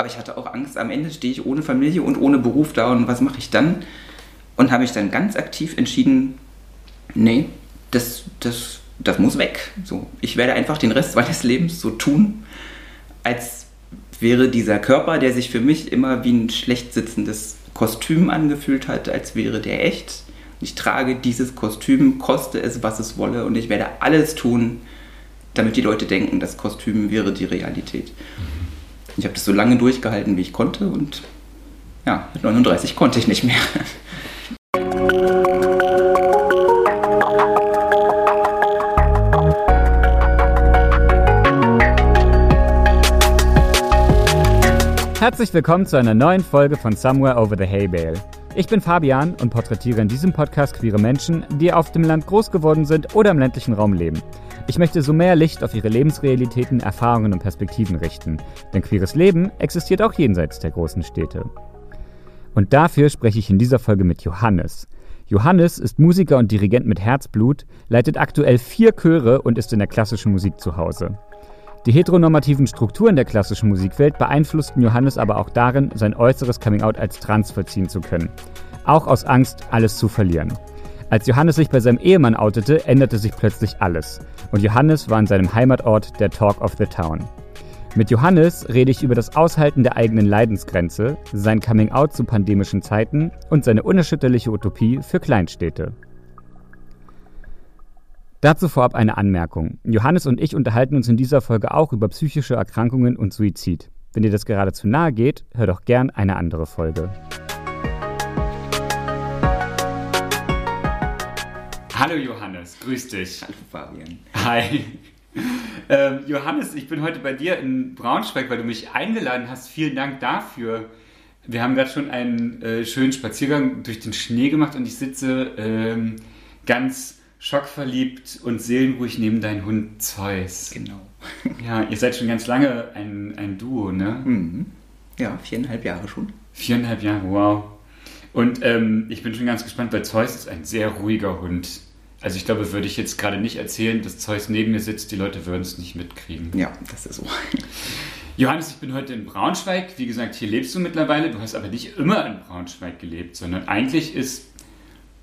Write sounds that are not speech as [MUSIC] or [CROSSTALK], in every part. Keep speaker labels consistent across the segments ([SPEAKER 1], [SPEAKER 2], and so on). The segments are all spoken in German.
[SPEAKER 1] Aber ich hatte auch Angst, am Ende stehe ich ohne Familie und ohne Beruf da und was mache ich dann? Und habe ich dann ganz aktiv entschieden, nee, das, das, das muss weg. So, ich werde einfach den Rest meines Lebens so tun, als wäre dieser Körper, der sich für mich immer wie ein schlecht sitzendes Kostüm angefühlt hat, als wäre der echt. Ich trage dieses Kostüm, koste es, was es wolle, und ich werde alles tun, damit die Leute denken, das Kostüm wäre die Realität. Ich habe das so lange durchgehalten, wie ich konnte, und ja, mit 39 konnte ich nicht mehr.
[SPEAKER 2] Herzlich willkommen zu einer neuen Folge von Somewhere Over the Hay Bale. Ich bin Fabian und porträtiere in diesem Podcast queere Menschen, die auf dem Land groß geworden sind oder im ländlichen Raum leben. Ich möchte so mehr Licht auf ihre Lebensrealitäten, Erfahrungen und Perspektiven richten. Denn queeres Leben existiert auch jenseits der großen Städte. Und dafür spreche ich in dieser Folge mit Johannes. Johannes ist Musiker und Dirigent mit Herzblut, leitet aktuell vier Chöre und ist in der klassischen Musik zu Hause. Die heteronormativen Strukturen der klassischen Musikwelt beeinflussten Johannes aber auch darin, sein äußeres Coming-out als trans vollziehen zu können. Auch aus Angst, alles zu verlieren. Als Johannes sich bei seinem Ehemann outete, änderte sich plötzlich alles. Und Johannes war in seinem Heimatort der Talk of the Town. Mit Johannes rede ich über das Aushalten der eigenen Leidensgrenze, sein Coming-out zu pandemischen Zeiten und seine unerschütterliche Utopie für Kleinstädte. Dazu vorab eine Anmerkung. Johannes und ich unterhalten uns in dieser Folge auch über psychische Erkrankungen und Suizid. Wenn dir das gerade zu nahe geht, hör doch gern eine andere Folge. Hallo Johannes, grüß dich.
[SPEAKER 1] Hallo Fabian.
[SPEAKER 2] Hi. Ähm, Johannes, ich bin heute bei dir in Braunschweig, weil du mich eingeladen hast. Vielen Dank dafür. Wir haben gerade schon einen äh, schönen Spaziergang durch den Schnee gemacht und ich sitze ähm, ganz schockverliebt und seelenruhig neben deinen Hund Zeus.
[SPEAKER 1] Genau. [LAUGHS]
[SPEAKER 2] Ja, ihr seid schon ganz lange ein, ein Duo, ne?
[SPEAKER 1] Mhm. Ja, viereinhalb Jahre schon.
[SPEAKER 2] Viereinhalb Jahre, wow. Und ähm, ich bin schon ganz gespannt, weil Zeus ist ein sehr ruhiger Hund. Also ich glaube, würde ich jetzt gerade nicht erzählen, dass Zeus neben mir sitzt, die Leute würden es nicht mitkriegen.
[SPEAKER 1] Ja, das ist so. [LAUGHS]
[SPEAKER 2] Johannes, ich bin heute in Braunschweig. Wie gesagt, hier lebst du mittlerweile. Du hast aber nicht immer in Braunschweig gelebt, sondern eigentlich ist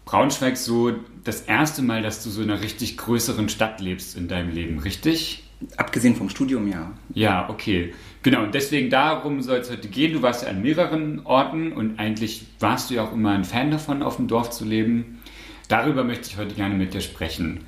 [SPEAKER 2] Braunschweig so das erste Mal, dass du so in einer richtig größeren Stadt lebst in deinem Leben, richtig?
[SPEAKER 1] Abgesehen vom Studium, ja.
[SPEAKER 2] Ja, okay. Genau, und deswegen darum soll es heute gehen. Du warst ja an mehreren Orten und eigentlich warst du ja auch immer ein Fan davon, auf dem Dorf zu leben. Darüber möchte ich heute gerne mit dir sprechen.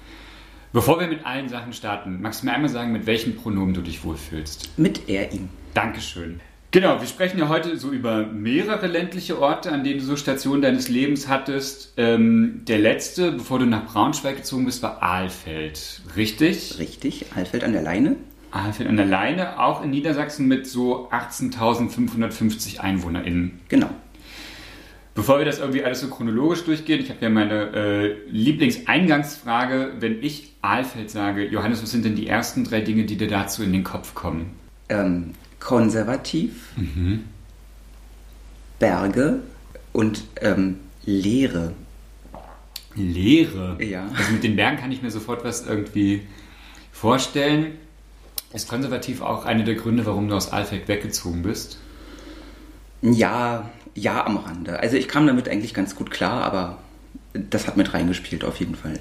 [SPEAKER 2] Bevor wir mit allen Sachen starten, magst du mir einmal sagen, mit welchen Pronomen du dich wohlfühlst?
[SPEAKER 1] Mit er, ihm.
[SPEAKER 2] Dankeschön. Genau, wir sprechen ja heute so über mehrere ländliche Orte, an denen du so Stationen deines Lebens hattest. Ähm, der letzte, bevor du nach Braunschweig gezogen bist, war Ahlfeld. Richtig?
[SPEAKER 1] Richtig, Ahlfeld an der Leine.
[SPEAKER 2] Ahlfeld an der Leine, auch in Niedersachsen mit so 18.550 EinwohnerInnen.
[SPEAKER 1] Genau.
[SPEAKER 2] Bevor wir das irgendwie alles so chronologisch durchgehen, ich habe ja meine äh, Lieblingseingangsfrage, wenn ich Ahlfeld sage, Johannes, was sind denn die ersten drei Dinge, die dir dazu in den Kopf kommen?
[SPEAKER 1] Ähm, konservativ,
[SPEAKER 2] Mhm.
[SPEAKER 1] Berge und ähm, Leere.
[SPEAKER 2] Leere.
[SPEAKER 1] Ja.
[SPEAKER 2] Also mit den Bergen kann ich mir sofort was irgendwie vorstellen. Ist konservativ auch einer der Gründe, warum du aus Alfeld weggezogen bist?
[SPEAKER 1] Ja, ja am Rande. Also ich kam damit eigentlich ganz gut klar, aber das hat mit reingespielt auf jeden Fall.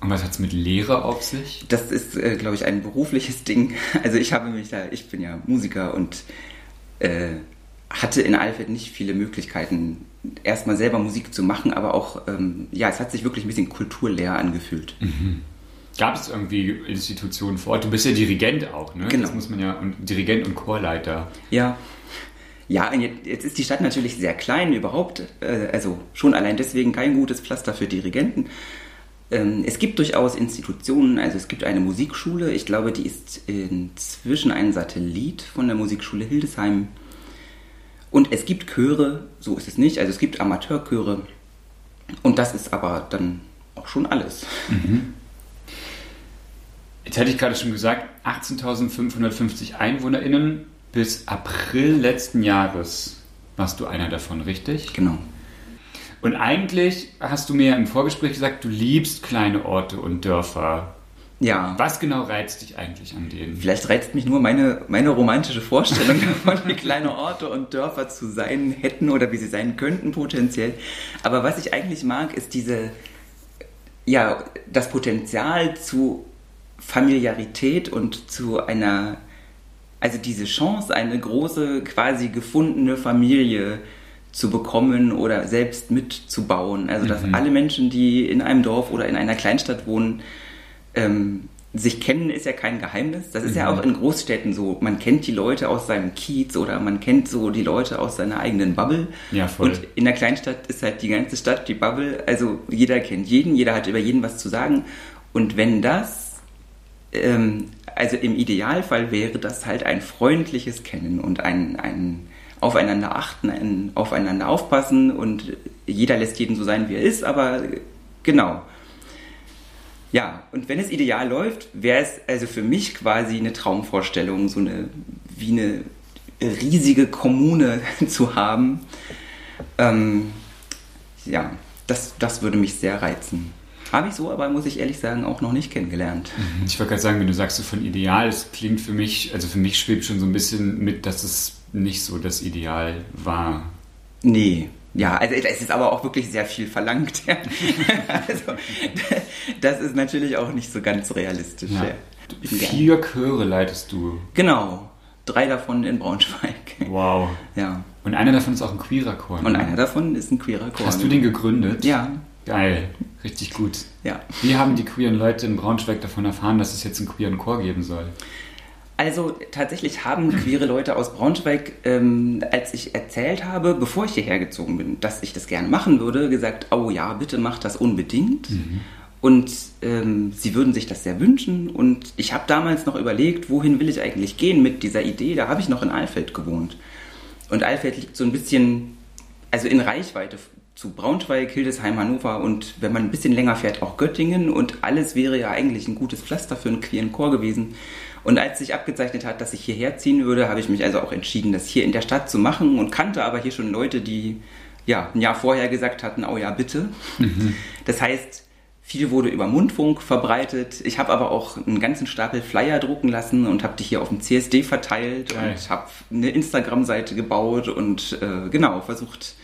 [SPEAKER 2] Und was hat es mit Lehre auf sich?
[SPEAKER 1] Das ist, äh, glaube ich, ein berufliches Ding. [LAUGHS] Also ich habe mich da, ich bin ja Musiker und äh, hatte in Alfred nicht viele Möglichkeiten, erstmal selber Musik zu machen, aber auch, ähm, ja, es hat sich wirklich ein bisschen kulturleer angefühlt.
[SPEAKER 2] Gab es irgendwie Institutionen vor Ort? Du bist ja Dirigent auch, ne?
[SPEAKER 1] Genau.
[SPEAKER 2] Das muss man ja, und Dirigent und Chorleiter.
[SPEAKER 1] Ja. Ja, jetzt, ist die Stadt natürlich sehr klein überhaupt, äh, also schon allein deswegen kein gutes Pflaster für Dirigenten. Ähm, es gibt durchaus Institutionen, also es gibt eine Musikschule, ich glaube, die ist inzwischen ein Satellit von der Musikschule Hildesheim. Und es gibt Chöre, so ist es nicht, also es gibt Amateurchöre. Und das ist aber dann auch schon alles.
[SPEAKER 2] Jetzt hatte ich gerade schon gesagt, 18.550 EinwohnerInnen. Bis April letzten Jahres warst du einer davon, richtig?
[SPEAKER 1] Genau.
[SPEAKER 2] Und eigentlich hast du mir im Vorgespräch gesagt, du liebst kleine Orte und Dörfer.
[SPEAKER 1] Ja.
[SPEAKER 2] Was genau reizt dich eigentlich an denen?
[SPEAKER 1] Vielleicht reizt mich nur meine, meine romantische Vorstellung [LAUGHS] davon, wie kleine Orte und Dörfer zu sein hätten oder wie sie sein könnten potenziell. Aber was ich eigentlich mag, ist diese, ja, das Potenzial zu Familiarität und zu einer, also diese Chance, eine große, quasi gefundene Familie zu bekommen oder selbst mitzubauen. Also, dass
[SPEAKER 2] Mhm.
[SPEAKER 1] alle Menschen, die in einem Dorf oder in einer Kleinstadt wohnen, ähm, sich kennen, ist ja kein Geheimnis. Das ist ja
[SPEAKER 2] Mhm.
[SPEAKER 1] auch in Großstädten so. Man kennt die Leute aus seinem Kiez oder man kennt so die Leute aus seiner eigenen Bubble.
[SPEAKER 2] Ja, voll.
[SPEAKER 1] Und in der Kleinstadt ist halt die ganze Stadt die Bubble. Also jeder kennt jeden, jeder hat über jeden was zu sagen. Und wenn das, ähm, also im Idealfall wäre das halt ein freundliches Kennen und ein, ein Aufeinander achten, ein Aufeinander aufpassen und jeder lässt jeden so sein, wie er ist, aber genau. Ja, und wenn es ideal läuft, wäre es also für mich quasi eine Traumvorstellung, so eine wie eine riesige Kommune [LAUGHS] zu haben. Ähm, ja, das, das würde mich sehr reizen. Habe ich so, aber muss ich ehrlich sagen, auch noch nicht kennengelernt.
[SPEAKER 2] Ich wollte gerade sagen, wenn du sagst so von Ideal, es klingt für mich, also für mich schwebt schon so ein bisschen mit, dass es nicht so das Ideal war.
[SPEAKER 1] Nee. Ja, also es ist aber auch wirklich sehr viel verlangt. Ja. [LAUGHS] also, das ist natürlich auch nicht so ganz realistisch.
[SPEAKER 2] Ja.
[SPEAKER 1] Ja.
[SPEAKER 2] Vier Chöre leitest du.
[SPEAKER 1] Genau. Drei davon in Braunschweig.
[SPEAKER 2] Wow.
[SPEAKER 1] Ja.
[SPEAKER 2] Und einer davon ist auch ein queerer Chor.
[SPEAKER 1] Und
[SPEAKER 2] ne?
[SPEAKER 1] einer davon ist ein queerer Chor.
[SPEAKER 2] Hast du den gegründet?
[SPEAKER 1] Ja.
[SPEAKER 2] Geil. Richtig gut.
[SPEAKER 1] Ja.
[SPEAKER 2] Wie haben die queeren Leute in Braunschweig davon erfahren, dass es jetzt einen queeren Chor geben soll?
[SPEAKER 1] Also tatsächlich haben queere Leute aus Braunschweig, ähm, als ich erzählt habe, bevor ich hierher gezogen bin, dass ich das gerne machen würde, gesagt, oh ja, bitte mach das unbedingt. Und ähm, sie würden sich das sehr wünschen. Und ich habe damals noch überlegt, wohin will ich eigentlich gehen mit dieser Idee. Da habe ich noch in Alfeld gewohnt. Und Alfeld liegt so ein bisschen, also in Reichweite zu Braunschweig, Hildesheim, Hannover und wenn man ein bisschen länger fährt, auch Göttingen. Und alles wäre ja eigentlich ein gutes Pflaster für einen queeren Chor gewesen. Und als sich abgezeichnet hat, dass ich hierher ziehen würde, habe ich mich also auch entschieden, das hier in der Stadt zu machen und kannte aber hier schon Leute, die ja ein Jahr vorher gesagt hatten, oh ja, bitte. Das heißt, viel wurde über Mundfunk verbreitet. Ich habe aber auch einen ganzen Stapel Flyer drucken lassen und habe die hier auf dem CSD verteilt
[SPEAKER 2] Geil.
[SPEAKER 1] und habe eine Instagram-Seite gebaut und äh, genau versucht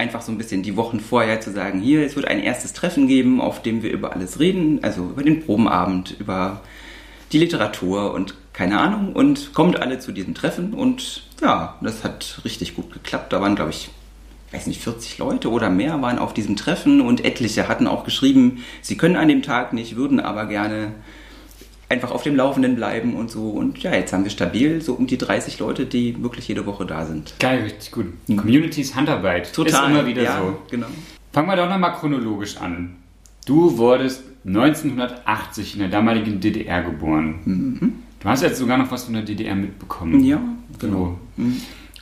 [SPEAKER 1] einfach so ein bisschen die Wochen vorher zu sagen, hier, es wird ein erstes Treffen geben, auf dem wir über alles reden, also über den Probenabend, über die Literatur und keine Ahnung und kommt alle zu diesem Treffen und ja, das hat richtig gut geklappt. Da waren, glaube ich, weiß nicht, 40 Leute oder mehr waren auf diesem Treffen und etliche hatten auch geschrieben, sie können an dem Tag nicht, würden aber gerne einfach auf dem Laufenden bleiben und so. Und ja, jetzt haben wir stabil so um die 30 Leute, die wirklich jede Woche da sind.
[SPEAKER 2] Geil, richtig gut. Communities Handarbeit. Ist immer wieder
[SPEAKER 1] ja,
[SPEAKER 2] so.
[SPEAKER 1] Genau.
[SPEAKER 2] Fangen wir doch nochmal chronologisch an. Du wurdest 1980 in der damaligen DDR geboren. Du hast jetzt sogar noch was von der DDR mitbekommen.
[SPEAKER 1] Mhm. Ja,
[SPEAKER 2] So.
[SPEAKER 1] genau.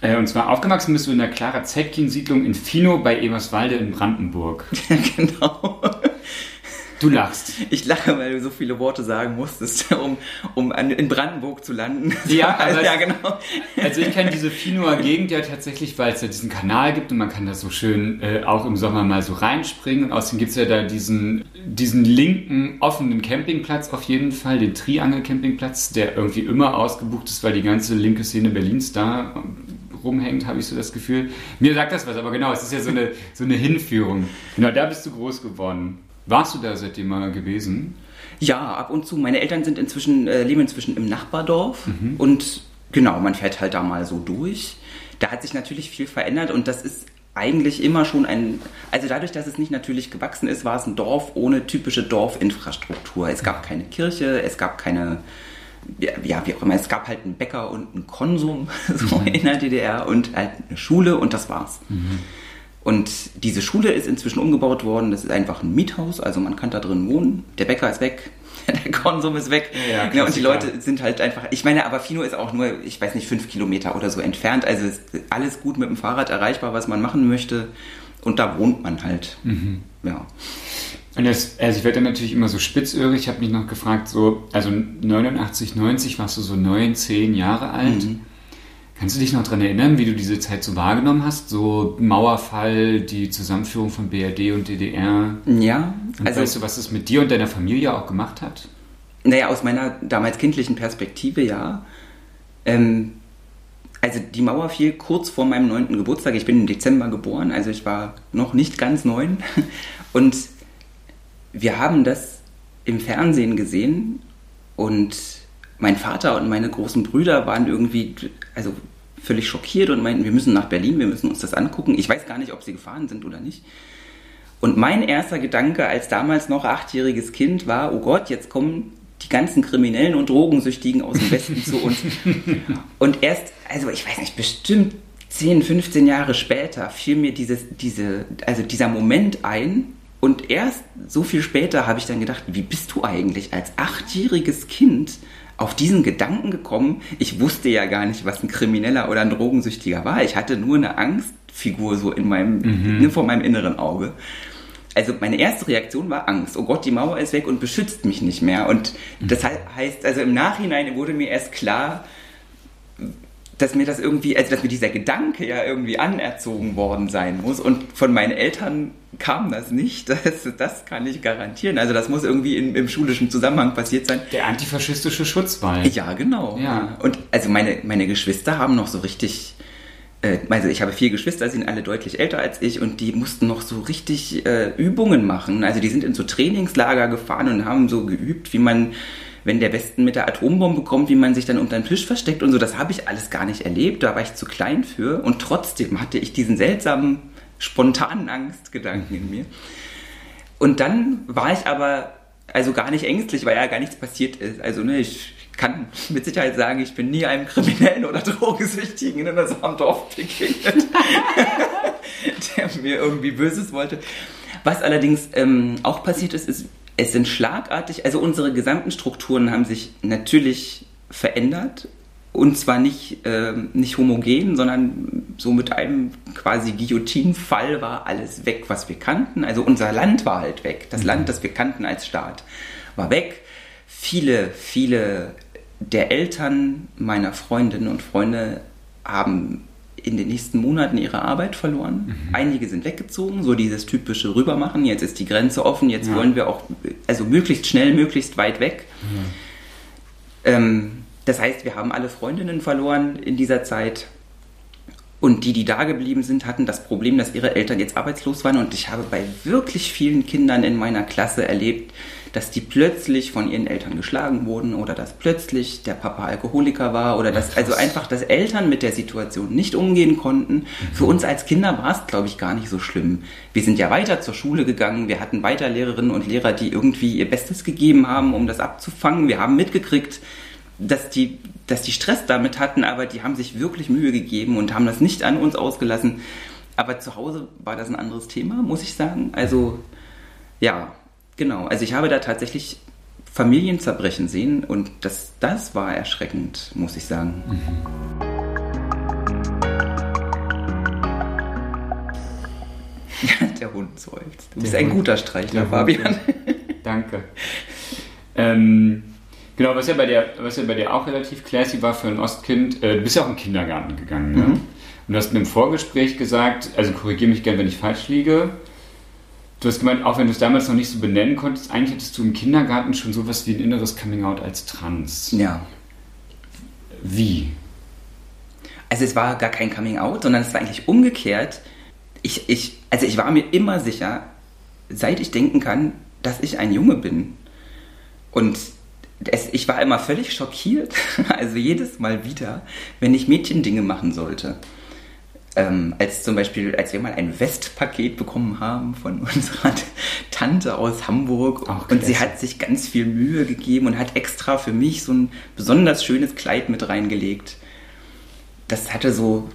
[SPEAKER 2] Äh, und zwar aufgewachsen bist du in der Clara Zetkin-Siedlung in Fino bei Eberswalde in Brandenburg. [LAUGHS]
[SPEAKER 1] genau.
[SPEAKER 2] Du lachst. [LAUGHS]
[SPEAKER 1] Ich lache, weil du so viele Worte sagen musstest, [LAUGHS] um, um an, in Brandenburg zu landen. [LAUGHS]
[SPEAKER 2] Ja, aber
[SPEAKER 1] ja genau.
[SPEAKER 2] Also ich kenne diese Finoer Gegend ja tatsächlich, weil es ja diesen Kanal gibt und man kann da so schön äh, auch im Sommer mal so reinspringen. Und außerdem gibt es ja da diesen, diesen linken offenen Campingplatz auf jeden Fall, den Triangel-Campingplatz, der irgendwie immer ausgebucht ist, weil die ganze linke Szene Berlins da rumhängt, habe ich so das Gefühl. Mir sagt das was, aber genau, es ist ja so eine, so eine Hinführung. Genau, da bist du groß geworden. Warst du da seitdem mal gewesen?
[SPEAKER 1] Ja, ab und zu. Meine Eltern sind inzwischen, äh, leben inzwischen im Nachbardorf und genau, man fährt halt da mal so durch. Da hat sich natürlich viel verändert und das ist eigentlich immer schon ein, also dadurch, dass es nicht natürlich gewachsen ist, war es ein Dorf ohne typische Dorfinfrastruktur. Es gab keine Kirche, es gab keine, ja, wie auch immer, es gab halt einen Bäcker und einen Konsum [LAUGHS] so in der DDR und halt eine Schule und das war's. Und diese Schule ist inzwischen umgebaut worden. Das ist einfach ein Miethaus, also man kann da drin wohnen. Der Bäcker ist weg, [LAUGHS] der Konsum ist weg.
[SPEAKER 2] Ja, ja,
[SPEAKER 1] und die. Leute sind halt einfach. Ich meine, aber Fino ist auch nur, ich weiß nicht, fünf Kilometer oder so entfernt. Also ist alles gut mit dem Fahrrad erreichbar, was man machen möchte. Und da wohnt man halt. Ja.
[SPEAKER 2] Und das, also ich werde dann natürlich immer so spitzöhrig. Ich habe mich noch gefragt, so, also 89, 90 warst du so neun, zehn Jahre alt. Kannst du dich noch daran erinnern, wie du diese Zeit so wahrgenommen hast? So Mauerfall, die Zusammenführung von BRD und DDR.
[SPEAKER 1] Ja,
[SPEAKER 2] Und
[SPEAKER 1] also
[SPEAKER 2] weißt du, was es mit dir und deiner Familie auch gemacht hat?
[SPEAKER 1] Naja, aus meiner damals kindlichen Perspektive ja. Ähm, also die Mauer fiel kurz vor meinem neunten Geburtstag. Ich bin im Dezember geboren, also ich war noch nicht ganz neun. [LAUGHS] Und wir haben das im Fernsehen gesehen und mein Vater und meine großen Brüder waren irgendwie, also völlig schockiert und meinten, wir müssen nach Berlin, wir müssen uns das angucken. Ich weiß gar nicht, ob sie gefahren sind oder nicht. Und mein erster Gedanke als damals noch achtjähriges Kind war, oh Gott, jetzt kommen die ganzen Kriminellen und Drogensüchtigen aus dem Westen zu uns. [LAUGHS] Und erst, also ich weiß nicht, bestimmt 10, 15 Jahre später fiel mir dieses, diese, also dieser Moment ein. Und erst so viel später habe ich dann gedacht, wie bist du eigentlich als achtjähriges Kind auf diesen Gedanken gekommen? Ich wusste ja gar nicht, was ein Krimineller oder ein Drogensüchtiger war. Ich hatte nur eine Angstfigur so in meinem, mhm. ne, vor meinem inneren Auge also meine erste Reaktion war Angst. Oh Gott, die Mauer ist weg und beschützt mich nicht mehr. Und das heißt, also im Nachhinein wurde mir erst klar, dass mir das irgendwie, also dass mir dieser Gedanke ja irgendwie anerzogen worden sein muss. Und von meinen Eltern kam das nicht. [LAUGHS] Das, das kann ich garantieren. Also das muss irgendwie in, im schulischen Zusammenhang passiert sein.
[SPEAKER 2] Der antifaschistische Schutzwall.
[SPEAKER 1] Ja, genau. Ja. Und also meine, meine Geschwister haben noch so richtig äh, also ich habe vier Geschwister, sind alle deutlich älter als ich und die mussten noch so richtig äh, Übungen machen. Also die sind in so Trainingslager gefahren und haben so geübt, wie man, wenn der Westen mit der Atombombe kommt, wie man sich dann unter den Tisch versteckt und so. Das habe ich alles gar nicht erlebt, da war ich zu klein für und trotzdem hatte ich diesen seltsamen, spontanen Angstgedanken in mir. Und dann war ich aber also gar nicht ängstlich, weil ja gar nichts passiert ist. Also ne, ich kann mit Sicherheit sagen, ich bin nie einem Kriminellen oder [LAUGHS] Drogensüchtigen in unserem Dorf begegnet, [LAUGHS] der mir irgendwie Böses wollte. Was allerdings ähm, auch passiert ist, ist, es sind schlagartig, also unsere gesamten Strukturen haben sich natürlich verändert und zwar nicht, äh, nicht homogen, sondern so mit einem quasi Guillotinenfall war alles weg, was wir kannten. Also unser Land war halt weg. Das mhm. Land, das wir kannten als Staat, war weg. Viele, viele der Eltern meiner Freundinnen und Freunde haben in den nächsten Monaten ihre Arbeit verloren. Mhm. Einige sind weggezogen, so dieses typische Rübermachen. Jetzt ist die Grenze offen, jetzt ja. wollen wir auch, also möglichst schnell, möglichst weit weg. Mhm. Ähm, das heißt, wir haben alle Freundinnen verloren in dieser Zeit. Und die, die da geblieben sind, hatten das Problem, dass ihre Eltern jetzt arbeitslos waren. Und ich habe bei wirklich vielen Kindern in meiner Klasse erlebt, dass die plötzlich von ihren Eltern geschlagen wurden oder dass plötzlich der Papa Alkoholiker war oder dass also einfach, dass Eltern mit der Situation nicht umgehen konnten. Mhm. Für uns als Kinder war es, glaube ich, gar nicht so schlimm. Wir sind ja weiter zur Schule gegangen, wir hatten weiter Lehrerinnen und Lehrer, die irgendwie ihr Bestes gegeben haben, um das abzufangen. Wir haben mitgekriegt, dass die, dass die Stress damit hatten, aber die haben sich wirklich Mühe gegeben und haben das nicht an uns ausgelassen. Aber zu Hause war das ein anderes Thema, muss ich sagen. Also ja, Genau, also ich habe da tatsächlich Familienzerbrechen sehen und das, das war erschreckend, muss ich sagen. Mhm. [LAUGHS] Der Hund seufzt. Du bist ein guter Streichler, Fabian.
[SPEAKER 2] Danke. Ähm, genau, was ja, bei dir, was ja bei dir auch relativ classy war für ein Ostkind, äh, du bist ja auch im Kindergarten gegangen. Ne? Mhm. Und du hast in einem Vorgespräch gesagt, also korrigiere mich gerne, wenn ich falsch liege, Du hast gemeint, auch wenn du es damals noch nicht so benennen konntest, eigentlich hattest du im Kindergarten schon sowas wie ein inneres Coming-out als trans.
[SPEAKER 1] Ja.
[SPEAKER 2] Wie?
[SPEAKER 1] Also es war gar kein Coming-out, sondern es war eigentlich umgekehrt. Ich, ich, also ich war mir immer sicher, seit ich denken kann, dass ich ein Junge bin. Und es, ich war immer völlig schockiert, [LAUGHS] also jedes Mal wieder, wenn ich Mädchendinge machen sollte ähm, als zum Beispiel, als wir mal ein Westpaket bekommen haben von [LAUGHS] unserer Tante aus Hamburg Auch und sie hat sich ganz viel Mühe gegeben und hat extra für mich so ein besonders schönes Kleid mit reingelegt. Das hatte so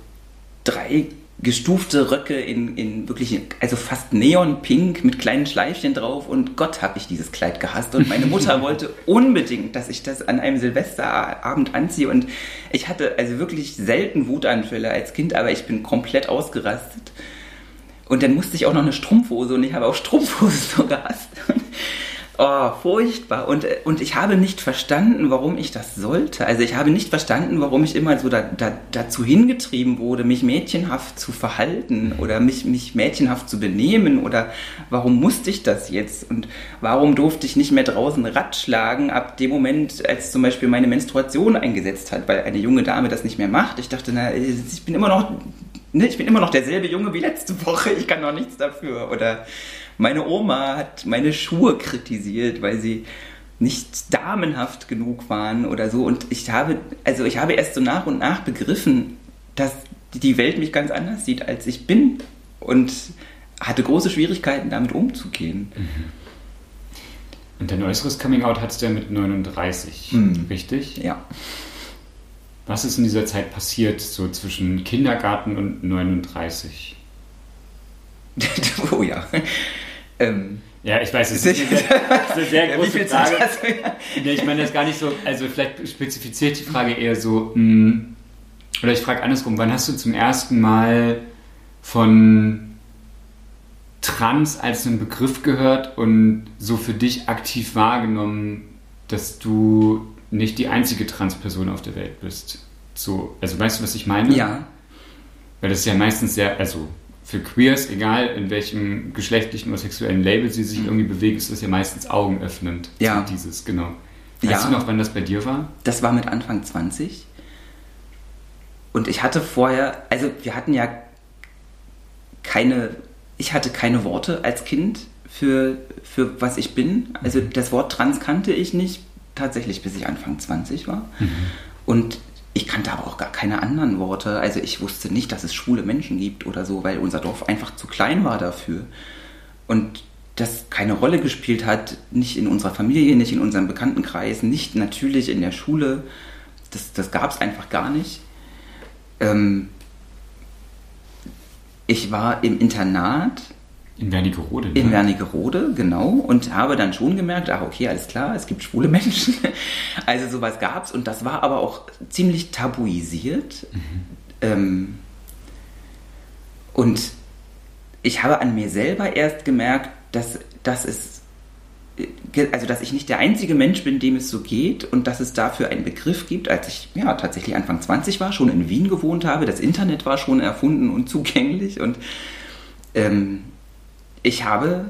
[SPEAKER 1] drei gestufte Röcke in, in wirklich, also fast neonpink mit kleinen Schleifchen drauf und Gott habe ich dieses Kleid gehasst. Und meine Mutter [LAUGHS] wollte unbedingt, dass ich das an einem Silvesterabend anziehe. Und ich hatte also wirklich selten Wutanfälle als Kind, aber ich bin komplett ausgerastet. Und dann musste ich auch noch eine Strumpfhose und ich habe auch Strumpfhose so [LAUGHS] gehasst. Oh, furchtbar. Und, und ich habe nicht verstanden, warum ich das sollte. Also ich habe nicht verstanden, warum ich immer so da, da, dazu hingetrieben wurde, mich mädchenhaft zu verhalten oder mich, mich mädchenhaft zu benehmen oder warum musste ich das jetzt und warum durfte ich nicht mehr draußen Rad schlagen ab dem Moment, als zum Beispiel meine Menstruation eingesetzt hat, weil eine junge Dame das nicht mehr macht. Ich dachte, na, ich bin immer noch, ne, ich bin immer noch derselbe Junge wie letzte Woche, ich kann noch nichts dafür oder meine Oma hat meine Schuhe kritisiert, weil sie nicht damenhaft genug waren oder so. Und ich habe, also ich habe erst so nach und nach begriffen, dass die Welt mich ganz anders sieht, als ich bin. Und hatte große Schwierigkeiten, damit umzugehen. Mhm.
[SPEAKER 2] Und dein äußeres Coming-out hattest du ja mit 39, mhm. richtig?
[SPEAKER 1] Ja.
[SPEAKER 2] Was ist in dieser Zeit passiert, so zwischen Kindergarten und 39? [LAUGHS]
[SPEAKER 1] oh ja.
[SPEAKER 2] Ähm, ja, ich weiß, es ist eine sehr, [LAUGHS] eine sehr große Wie viel Frage. Ja? Ich meine das gar nicht so, also vielleicht spezifiziert die Frage eher so, mh, hm, oder ich frage andersrum, wann hast du zum ersten Mal von Trans als einen Begriff gehört und so für dich aktiv wahrgenommen, dass du nicht die einzige Transperson auf der Welt bist? So, also weißt du, was ich meine?
[SPEAKER 1] Ja.
[SPEAKER 2] Weil das ist ja meistens sehr, also für Queers, egal in welchem geschlechtlichen oder sexuellen Label sie sich mhm. irgendwie bewegen, ist das ja meistens augenöffnend.
[SPEAKER 1] Ja.
[SPEAKER 2] Dieses, genau. Weißt ja. du noch, wann das bei dir war?
[SPEAKER 1] Das war mit Anfang 20. Und ich hatte vorher, also wir hatten ja keine, ich hatte keine Worte als Kind für, für was ich bin. Also mhm. das Wort trans kannte ich nicht, tatsächlich bis ich Anfang 20 war. Mhm. Und ich kannte aber auch gar keine anderen Worte. Also ich wusste nicht, dass es schwule Menschen gibt oder so, weil unser Dorf einfach zu klein war dafür. Und das keine Rolle gespielt hat, nicht in unserer Familie, nicht in unserem Bekanntenkreis, nicht natürlich in der Schule. Das, das gab es einfach gar nicht. Ähm, ich war im Internat
[SPEAKER 2] in Wernigerode.
[SPEAKER 1] Ne? In Wernigerode, genau. Und habe dann schon gemerkt, ach okay, alles klar, es gibt schwule [LAUGHS] Menschen. Also sowas gab es. Und das war aber auch ziemlich tabuisiert. Mhm. Ähm, und ich habe an mir selber erst gemerkt, dass, dass es also dass ich nicht der einzige Mensch bin, dem es so geht und dass es dafür einen Begriff gibt, als ich ja tatsächlich Anfang 20 war, schon in Wien gewohnt habe, das Internet war schon erfunden und zugänglich und ähm, ich habe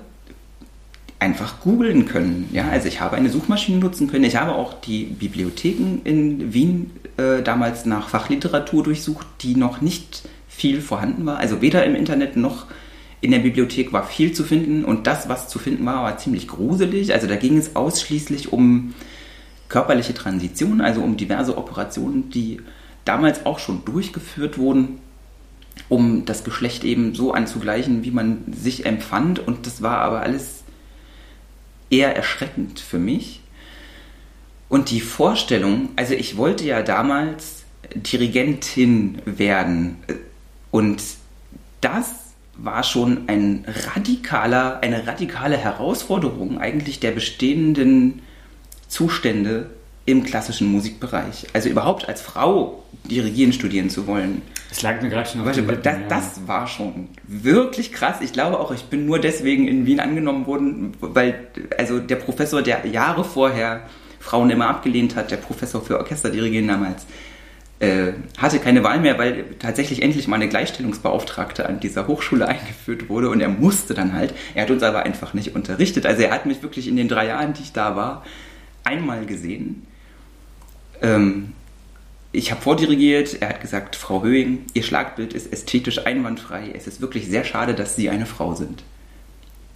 [SPEAKER 1] einfach googeln können. Ja, also ich habe eine Suchmaschine nutzen können. Ich habe auch die Bibliotheken in Wien äh, damals nach Fachliteratur durchsucht, die noch nicht viel vorhanden war. Also weder im Internet noch in der Bibliothek war viel zu finden und das, was zu finden war, war ziemlich gruselig. Also da ging es ausschließlich um körperliche Transition, also um diverse Operationen, die damals auch schon durchgeführt wurden um das Geschlecht eben so anzugleichen, wie man sich empfand. Und das war aber alles eher erschreckend für mich. Und die Vorstellung, also ich wollte ja damals Dirigentin werden. Und das war schon ein radikaler, eine radikale Herausforderung eigentlich der bestehenden Zustände im klassischen Musikbereich. Also überhaupt als Frau dirigieren studieren zu wollen.
[SPEAKER 2] Das lag mir gerade schon auf
[SPEAKER 1] Warte, Lippen, das, ja. das war schon wirklich krass. Ich glaube auch, ich bin nur deswegen in Wien angenommen worden, weil also der Professor, der Jahre vorher Frauen immer abgelehnt hat, der Professor für Orchesterdirigieren damals, äh, hatte keine Wahl mehr, weil tatsächlich endlich mal eine Gleichstellungsbeauftragte an dieser Hochschule [LAUGHS] eingeführt wurde und er musste dann halt. Er hat uns aber einfach nicht unterrichtet. Also er hat mich wirklich in den drei Jahren, die ich da war, einmal gesehen ähm, ich habe vordirigiert, er hat gesagt, Frau Höhing, Ihr Schlagbild ist ästhetisch einwandfrei. Es ist wirklich sehr schade, dass Sie eine Frau sind.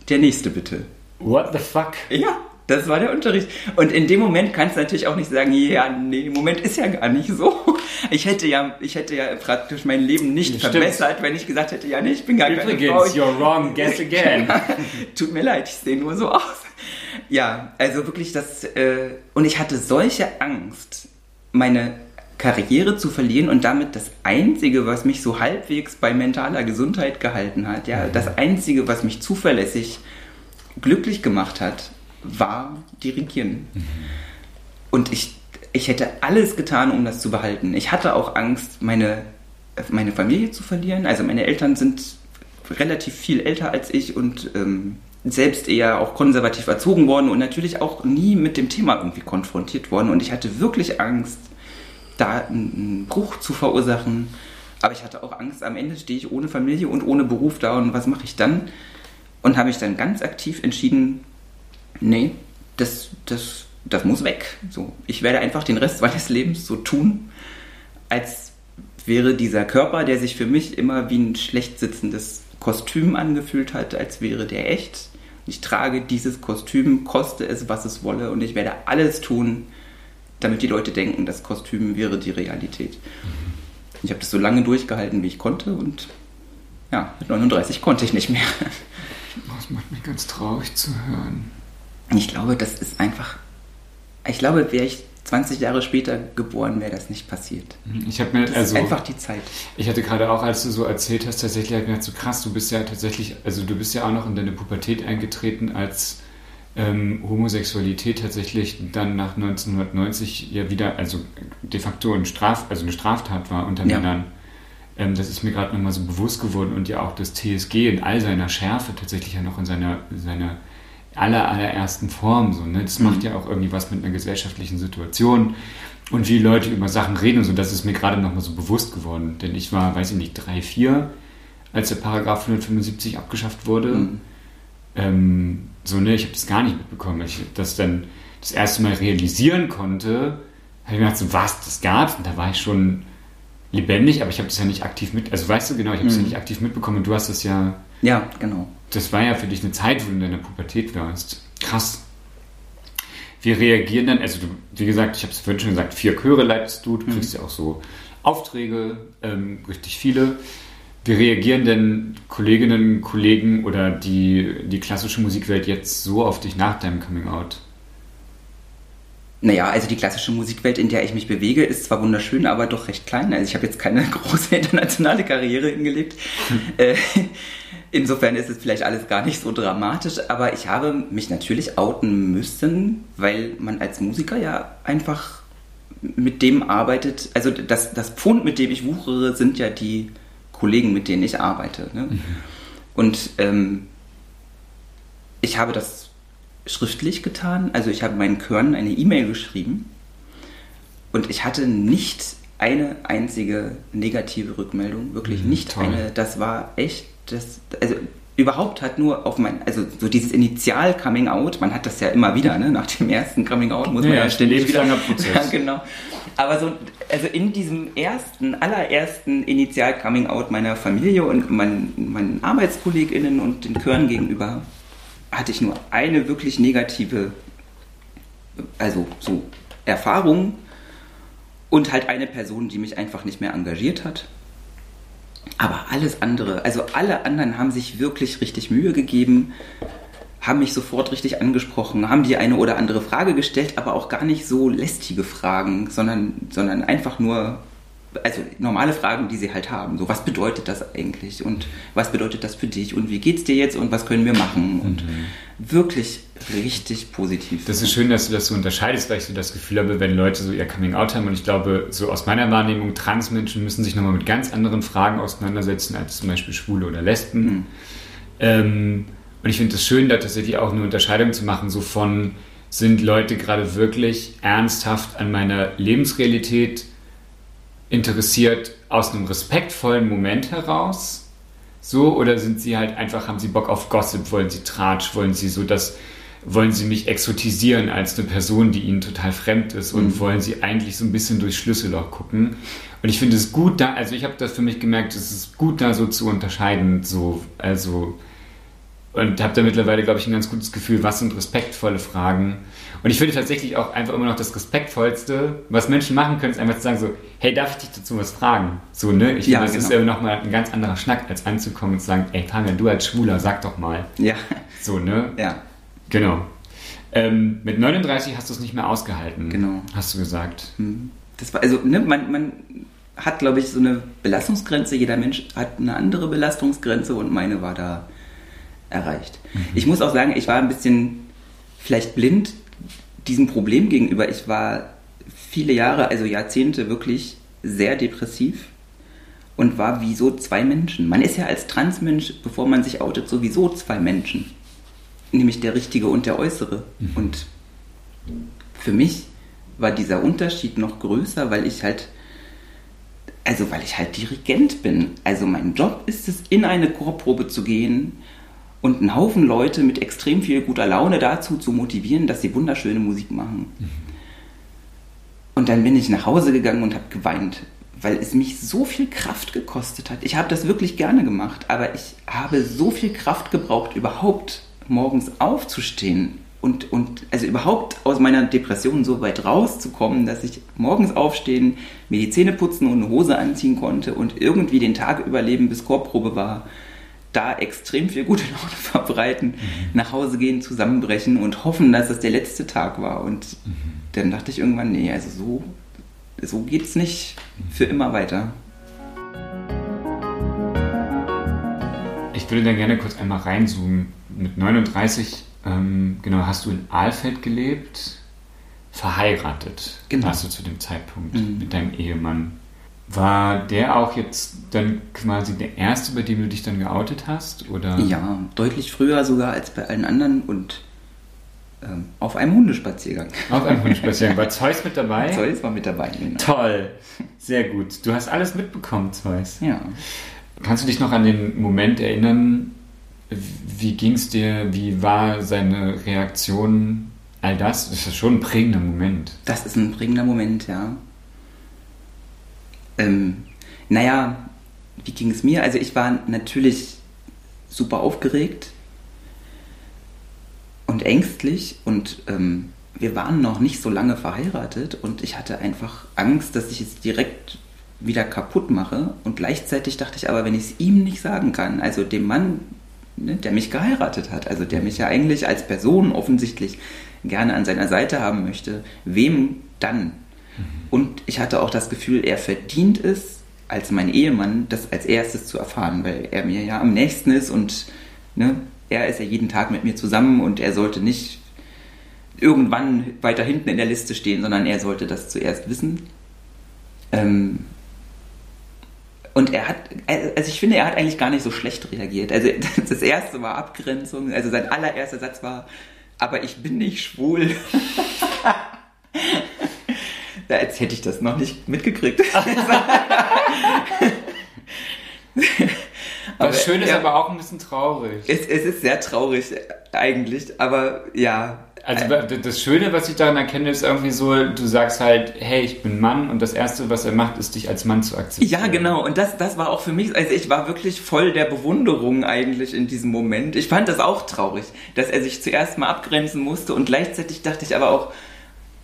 [SPEAKER 1] Der nächste bitte.
[SPEAKER 2] What the fuck?
[SPEAKER 1] Ja, das war der Unterricht. Und in dem Moment kannst du natürlich auch nicht sagen, ja, nee, im Moment ist ja gar nicht so. Ich hätte ja, ich hätte ja praktisch mein Leben nicht Stimmt. verbessert, wenn ich gesagt hätte, ja, nee, ich bin gar
[SPEAKER 2] Übrigens, keine Frau. Übrigens, you're wrong, guess [LAUGHS] again.
[SPEAKER 1] Tut mir leid, ich sehe nur so aus. Ja, also wirklich das, äh, und ich hatte solche Angst, meine Karriere zu verlieren und damit das Einzige, was mich so halbwegs bei mentaler Gesundheit gehalten hat, ja, mhm. das Einzige, was mich zuverlässig glücklich gemacht hat, war Dirigieren. Mhm. Und ich, ich hätte alles getan, um das zu behalten. Ich hatte auch Angst, meine, meine Familie zu verlieren. Also meine Eltern sind relativ viel älter als ich und ähm, selbst eher auch konservativ erzogen worden und natürlich auch nie mit dem Thema irgendwie konfrontiert worden. Und ich hatte wirklich Angst, da einen Bruch zu verursachen. Aber ich hatte auch Angst, am Ende stehe ich ohne Familie und ohne Beruf da und was mache ich dann? Und habe mich dann ganz aktiv entschieden, nee, das, das, das muss weg. So, ich werde einfach den Rest meines [LAUGHS] Lebens so tun, als wäre dieser Körper, der sich für mich immer wie ein schlecht sitzendes Kostüm angefühlt hat, als wäre der echt. Ich trage dieses Kostüm, koste es, was es wolle, und ich werde alles tun, damit die Leute denken, das Kostüm wäre die Realität. Ich habe das so lange durchgehalten, wie ich konnte, und ja, mit 39 konnte ich nicht mehr.
[SPEAKER 2] Das macht mich ganz traurig zu hören.
[SPEAKER 1] Ich glaube, das ist einfach. Ich glaube, wäre ich 20 Jahre später geboren, wäre das nicht passiert.
[SPEAKER 2] Ich habe mir
[SPEAKER 1] das
[SPEAKER 2] also
[SPEAKER 1] ist einfach die Zeit.
[SPEAKER 2] Ich hatte gerade auch, als du so erzählt hast, tatsächlich halt gedacht, so krass, du bist ja tatsächlich, also du bist ja auch noch in deine Pubertät eingetreten, als ähm, Homosexualität tatsächlich dann nach 1990 ja wieder, also de facto ein Straf, also eine Straftat war unter
[SPEAKER 1] Ja.
[SPEAKER 2] Männern. Ähm, das ist mir gerade nochmal so bewusst geworden und ja auch das TSG in all seiner Schärfe tatsächlich ja noch in seiner, seiner aller, allerersten Form. So, ne? Das macht ja auch irgendwie was mit einer gesellschaftlichen Situation und wie Leute über Sachen reden und so. Das ist mir gerade nochmal so bewusst geworden. Denn ich war, weiß ich nicht, drei, vier, als der Paragraph 175 abgeschafft wurde.
[SPEAKER 1] Mhm.
[SPEAKER 2] Ähm, so, ne, ich habe das gar nicht mitbekommen. Ich das dann das erste Mal realisieren konnte, habe ich mir gedacht, so, was, das gab's? Und da war ich schon lebendig, aber ich habe das ja nicht aktiv mit, also weißt du genau, ich habe ja
[SPEAKER 1] Mhm.
[SPEAKER 2] nicht aktiv mitbekommen und du hast das ja,
[SPEAKER 1] Ja, genau.
[SPEAKER 2] das war ja für dich eine Zeit, wo du in deiner Pubertät warst. Krass. Wir reagieren dann, also du, wie gesagt, ich habe es vorhin schon gesagt, vier Chöre leitest du, du kriegst ja auch so Aufträge, ähm, richtig viele. Wie reagieren denn Kolleginnen, Kollegen oder die, die klassische Musikwelt jetzt so auf dich nach deinem Coming Out?
[SPEAKER 1] Naja, also die klassische Musikwelt, in der ich mich bewege, ist zwar wunderschön, aber doch recht klein. Also ich habe jetzt keine [LAUGHS] große internationale Karriere hingelegt. [LAUGHS] Äh, Insofern ist es vielleicht alles gar nicht so dramatisch, aber ich habe mich natürlich outen müssen, weil man als Musiker ja einfach mit dem arbeitet. Also das, das Pfund, mit dem ich wuchere, sind ja die Kollegen, mit denen ich arbeite. Ne? Und ähm, ich habe das schriftlich getan. Also ich habe meinen Chören eine E-Mail geschrieben und ich hatte nicht eine einzige negative Rückmeldung, wirklich
[SPEAKER 2] Mhm,
[SPEAKER 1] nicht
[SPEAKER 2] toll.
[SPEAKER 1] eine. Das war echt, das, also überhaupt hat nur auf mein, also so dieses Initial-Coming-out, man hat das ja immer wieder, ne? nach dem ersten Coming-out muss
[SPEAKER 2] Ja,
[SPEAKER 1] man ja,
[SPEAKER 2] ja,
[SPEAKER 1] ständig wieder.
[SPEAKER 2] Prozess. [LAUGHS]
[SPEAKER 1] Ja, genau. Aber so, also in diesem ersten, allerersten Initial-Coming-out meiner Familie und meinen, meinen ArbeitskollegInnen und den Chören gegenüber hatte ich nur eine wirklich negative, also so Erfahrung und halt eine Person, die mich einfach nicht mehr engagiert hat. Aber alles andere, also alle anderen haben sich wirklich richtig Mühe gegeben, haben mich sofort richtig angesprochen, haben die eine oder andere Frage gestellt, aber auch gar nicht so lästige Fragen, sondern, sondern einfach nur, also normale Fragen, die sie halt haben. So, was bedeutet das eigentlich? Und was bedeutet das für dich? Und wie geht's dir jetzt? Und was können wir machen? Und wirklich richtig positiv.
[SPEAKER 2] Das ist schön, dass du das so unterscheidest, weil ich so das Gefühl habe, wenn Leute so ihr Coming Out haben und ich glaube, so aus meiner Wahrnehmung, Transmenschen müssen sich nochmal mit ganz anderen Fragen auseinandersetzen als zum Beispiel Schwule oder Lesben.
[SPEAKER 1] Mhm.
[SPEAKER 2] Ähm, und ich finde es schön, da tatsächlich auch eine Unterscheidung zu machen, so von, sind Leute gerade wirklich ernsthaft an meiner Lebensrealität interessiert aus einem respektvollen Moment heraus? So, oder sind sie halt einfach, haben sie Bock auf Gossip, wollen sie Tratsch, wollen sie so das, wollen sie mich exotisieren als eine Person, die ihnen total fremd ist und
[SPEAKER 1] Mhm.
[SPEAKER 2] wollen sie eigentlich so ein bisschen durchs Schlüsselloch gucken? Und ich finde es gut da, also ich habe das für mich gemerkt, es ist gut da so zu unterscheiden, so, also, und habe da mittlerweile, glaube ich, ein ganz gutes Gefühl, was sind respektvolle Fragen. Und ich finde tatsächlich auch einfach immer noch das Respektvollste, was Menschen machen können, ist einfach zu sagen so, hey, darf ich dich dazu was fragen? So, ne? Ich
[SPEAKER 1] Ja,
[SPEAKER 2] finde, das ist
[SPEAKER 1] genau.
[SPEAKER 2] ja nochmal ein ganz anderer Schnack, als anzukommen und zu sagen, ey, Fabian, du als Schwuler, sag doch mal.
[SPEAKER 1] ja,
[SPEAKER 2] So, ne?
[SPEAKER 1] ja,
[SPEAKER 2] Genau. Ähm, mit 39 hast du es nicht mehr ausgehalten.
[SPEAKER 1] Genau.
[SPEAKER 2] Hast du gesagt.
[SPEAKER 1] Hm. Das war, also, ne, man, man hat, glaube ich, so eine Belastungsgrenze. Jeder Mensch hat eine andere Belastungsgrenze und meine war da erreicht. Ich muss auch sagen, ich war ein bisschen vielleicht blind diesem Problem gegenüber. Ich war viele Jahre, also Jahrzehnte wirklich sehr depressiv und war wie so zwei Menschen. Man ist ja als Transmensch, bevor man sich outet, sowieso zwei Menschen. nämlich der richtige und der äußere. Mhm. Und für mich war dieser Unterschied noch größer, weil ich halt, also weil ich halt Dirigent bin. Also mein Job ist es, in eine Chorprobe zu gehen und einen Haufen Leute mit extrem viel guter Laune dazu zu motivieren, dass sie wunderschöne Musik machen. Mhm. Und dann bin ich nach Hause gegangen und habe geweint, weil es mich so viel Kraft gekostet hat. Ich habe das wirklich gerne gemacht, aber ich habe so viel Kraft gebraucht, überhaupt morgens aufzustehen und, und also überhaupt aus meiner Depression so weit rauszukommen, dass ich morgens aufstehen, mir die Zähne putzen und eine Hose anziehen konnte und irgendwie den Tag überleben, bis Chorprobe war, da extrem viel gute [LAUGHS] Laune verbreiten, mhm. nach Hause gehen, zusammenbrechen und hoffen, dass es der letzte Tag war. Und mhm. dann dachte ich irgendwann, nee, also so, so geht es nicht für immer weiter.
[SPEAKER 2] Ich würde da gerne kurz einmal reinzoomen. Mit 39 ähm, genau, hast du in Aalfeld gelebt, verheiratet, genau. warst du zu dem Zeitpunkt mhm. mit deinem Ehemann. War der auch jetzt dann quasi der erste, bei dem du dich dann geoutet hast? Oder?
[SPEAKER 1] Ja, deutlich früher sogar als bei allen anderen und ähm, auf einem Hundespaziergang.
[SPEAKER 2] Auf einem Hundespaziergang. [LAUGHS] War Zeus mit dabei?
[SPEAKER 1] Zeus war mit dabei.
[SPEAKER 2] Genau. Toll, sehr gut. Du hast alles mitbekommen, Zeus.
[SPEAKER 1] Ja.
[SPEAKER 2] Kannst du dich noch an den Moment erinnern, wie ging es dir? Wie war seine Reaktion? All das, das ist schon ein prägender Moment.
[SPEAKER 1] Das ist ein prägender Moment, ja. Ähm, naja, wie ging es mir? Also ich war natürlich super aufgeregt und ängstlich und ähm, wir waren noch nicht so lange verheiratet und ich hatte einfach Angst, dass ich es direkt wieder kaputt mache und gleichzeitig dachte ich aber, wenn ich es ihm nicht sagen kann, also dem Mann, ne, der mich geheiratet hat, also der mich ja eigentlich als Person offensichtlich gerne an seiner Seite haben möchte, wem dann? Und ich hatte auch das Gefühl, er verdient es, als mein Ehemann das als erstes zu erfahren, weil er mir ja am nächsten ist und ne, er ist ja jeden Tag mit mir zusammen und er sollte nicht irgendwann weiter hinten in der Liste stehen, sondern er sollte das zuerst wissen. Ähm, und er hat, also ich finde, er hat eigentlich gar nicht so schlecht reagiert. Also [LAUGHS] das erste war Abgrenzung, also sein allererster Satz war, aber ich bin nicht schwul. [LAUGHS] ja, als hätte ich das noch nicht mitgekriegt. [LAUGHS]
[SPEAKER 2] aber, das Schöne ist ja, aber auch ein bisschen traurig.
[SPEAKER 1] Es, es ist sehr traurig eigentlich, aber ja,
[SPEAKER 2] also das Schöne, was ich daran erkenne, ist irgendwie so, du sagst halt, hey, ich bin Mann und das Erste, was er macht, ist dich als Mann zu akzeptieren.
[SPEAKER 1] Ja, genau. Und das, das war auch für mich, also ich war wirklich voll der Bewunderung eigentlich in diesem Moment. Ich fand das auch traurig, dass er sich zuerst mal abgrenzen musste und gleichzeitig dachte ich aber auch,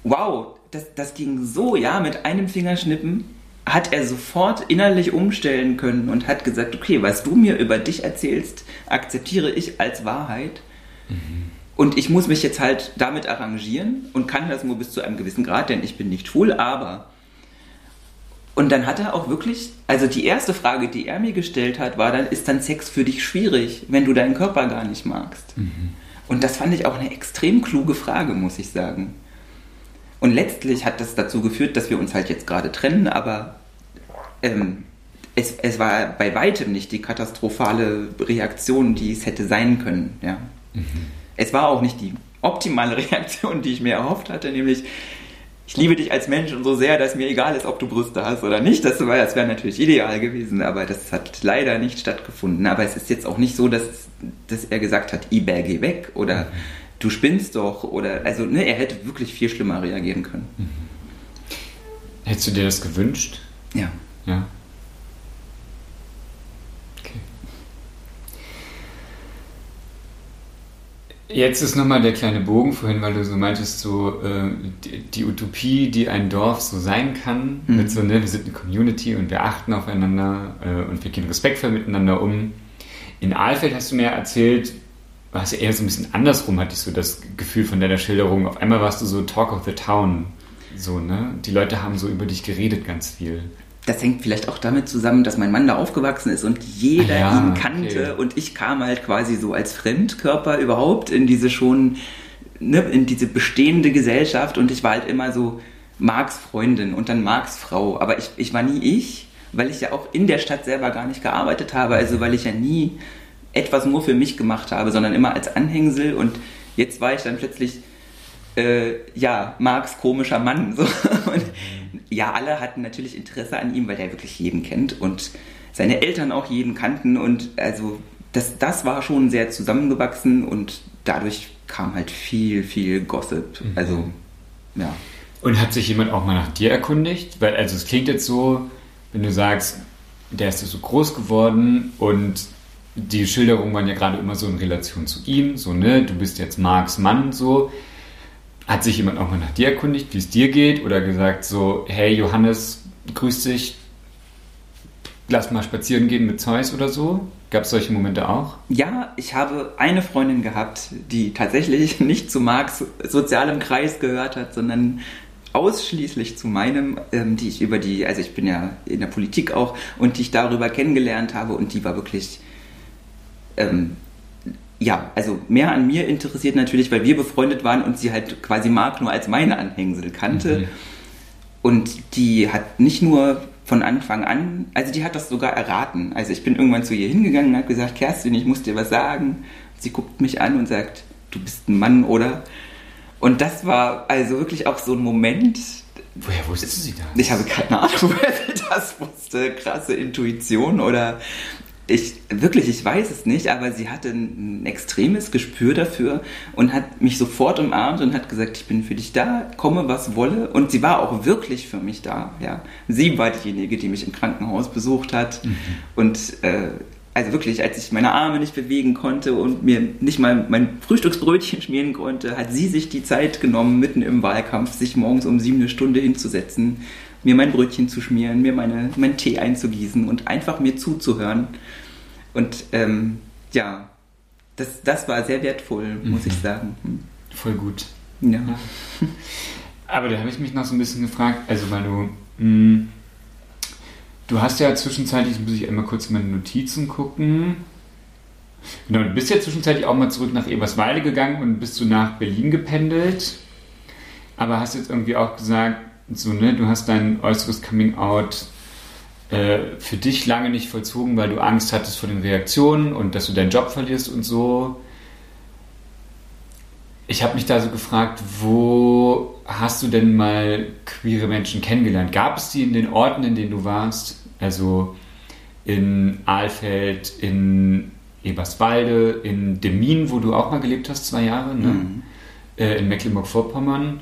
[SPEAKER 1] wow, das, das ging so, ja, mit einem Fingerschnippen hat er sofort innerlich umstellen können und hat gesagt, okay, was du mir über dich erzählst, akzeptiere ich als Wahrheit. Mhm. Und ich muss mich jetzt halt damit arrangieren und kann das nur bis zu einem gewissen Grad, denn ich bin nicht schwul, aber. Und dann hat er auch wirklich, also die erste Frage, die er mir gestellt hat, war dann, ist dann Sex für dich schwierig, wenn du deinen Körper gar nicht magst? Mhm. Und das fand ich auch eine extrem kluge Frage, muss ich sagen. Und letztlich hat das dazu geführt, dass wir uns halt jetzt gerade trennen, aber ähm, es, es war bei weitem nicht die katastrophale Reaktion, die es hätte sein können. Ja. Mhm es war auch nicht die optimale [LAUGHS] Reaktion, die ich mir erhofft hatte, nämlich ich liebe dich als Mensch und so sehr, dass mir egal ist, ob du Brüste hast oder nicht. Das, das wäre natürlich ideal gewesen, aber das hat leider nicht stattgefunden. Aber es ist jetzt auch nicht so, dass, dass er gesagt hat, eBay, geh weg oder du spinnst doch oder also ne, er hätte wirklich viel schlimmer reagieren können. Mhm.
[SPEAKER 2] Hättest du dir das gewünscht?
[SPEAKER 1] Ja.
[SPEAKER 2] Ja. Jetzt ist nochmal der kleine Bogen vorhin, weil du so meintest, so äh, die, die, Utopie, die ein Dorf so sein kann, mhm. mit so, ne, wir sind eine Community und wir achten aufeinander äh, und wir gehen respektvoll miteinander um. In Aalfeld hast du mir erzählt, warst du eher so ein bisschen andersrum, hatte ich so das Gefühl von deiner Schilderung. Auf einmal warst du so Talk of the Town, so, ne? Die Leute haben so über dich geredet ganz viel
[SPEAKER 1] das hängt vielleicht auch damit zusammen, dass mein Mann da aufgewachsen ist und jeder ja, ihn kannte okay. und ich kam halt quasi so als Fremdkörper überhaupt in diese schon, ne, in diese bestehende Gesellschaft und ich war halt immer so Marks Freundin und dann Marks Frau, aber ich, ich war nie ich, weil ich ja auch in der Stadt selber gar nicht gearbeitet habe, also weil ich ja nie etwas nur für mich gemacht habe, sondern immer als Anhängsel und jetzt war ich dann plötzlich äh, ja, Marx komischer Mann. [LAUGHS] So. Und ja, alle hatten natürlich Interesse an ihm, weil der wirklich jeden kennt und seine Eltern auch jeden kannten und also das, das war schon sehr zusammengewachsen und dadurch kam halt viel, viel Gossip. Mhm. Also, ja.
[SPEAKER 2] Und hat sich jemand auch mal nach dir erkundigt? Weil, also es klingt jetzt so, wenn du sagst, der ist so groß geworden und die Schilderungen waren ja gerade immer so in Relation zu ihm, so, ne, du bist jetzt Marx Mann, so. Hat sich jemand auch mal nach dir erkundigt, wie es dir geht? Oder gesagt so, hey Johannes, grüß dich, lass mal spazieren gehen mit Zeus oder so? Gab es solche Momente auch?
[SPEAKER 1] Ja, ich habe eine Freundin gehabt, die tatsächlich [LAUGHS] nicht zu Marx sozialem Kreis gehört hat, sondern ausschließlich zu meinem, ähm, die ich über die, also ich bin ja in der Politik auch und die ich darüber kennengelernt habe und die war wirklich ähm, ja, also mehr an mir interessiert natürlich, weil wir befreundet waren und sie halt quasi Marc nur als meine Anhängsel kannte. Mhm. Und die hat nicht nur von Anfang an, also die hat das sogar erraten. Also ich bin irgendwann zu ihr hingegangen und habe gesagt, Kerstin, ich muss dir was sagen. Sie guckt mich an und sagt, du bist ein Mann, oder? Und das war also wirklich auch so ein Moment.
[SPEAKER 2] Woher wusste sie das?
[SPEAKER 1] Ich habe keine Ahnung, [LAUGHS] woher sie das wusste. Krasse Intuition oder ich wirklich, ich weiß es nicht, aber sie hatte ein, ein, extremes Gespür dafür und hat mich sofort umarmt und hat gesagt, ich bin für dich da, komme was wolle. Und sie war auch wirklich für mich da. Ja, sie war diejenige, die mich im Krankenhaus besucht hat mhm. und äh, also wirklich, als ich meine Arme nicht bewegen konnte und mir nicht mal mein Frühstücksbrötchen [LAUGHS] schmieren konnte, hat sie sich die Zeit genommen, mitten im Wahlkampf sich morgens um sieben eine Stunde hinzusetzen, mir mein Brötchen zu schmieren, mir meine, meinen Tee einzugießen und einfach mir zuzuhören. Und ähm, ja, das, das war sehr wertvoll, muss mhm. ich sagen. Hm.
[SPEAKER 2] Voll gut.
[SPEAKER 1] Ja. [LAUGHS]
[SPEAKER 2] Aber da habe ich mich noch so ein bisschen gefragt, also weil du, mh, hm, du hast ja zwischenzeitlich, muss ich einmal kurz in meine Notizen gucken. Genau, du bist ja zwischenzeitlich auch mal zurück nach Eberswalde gegangen und bist du nach Berlin gependelt. Aber hast jetzt irgendwie auch gesagt, so, ne, du hast dein äußeres Coming Out äh, für dich lange nicht vollzogen, weil du Angst hattest vor den Reaktionen und dass du deinen Job verlierst und so. Ich habe mich da so gefragt, wo hast du denn mal queere Menschen kennengelernt? Gab es die in den Orten, in denen du warst? Also in Aalfeld, in Eberswalde, in Demmin, wo du auch mal gelebt hast, zwei Jahre, ne? Mhm. Äh, in Mecklenburg-Vorpommern.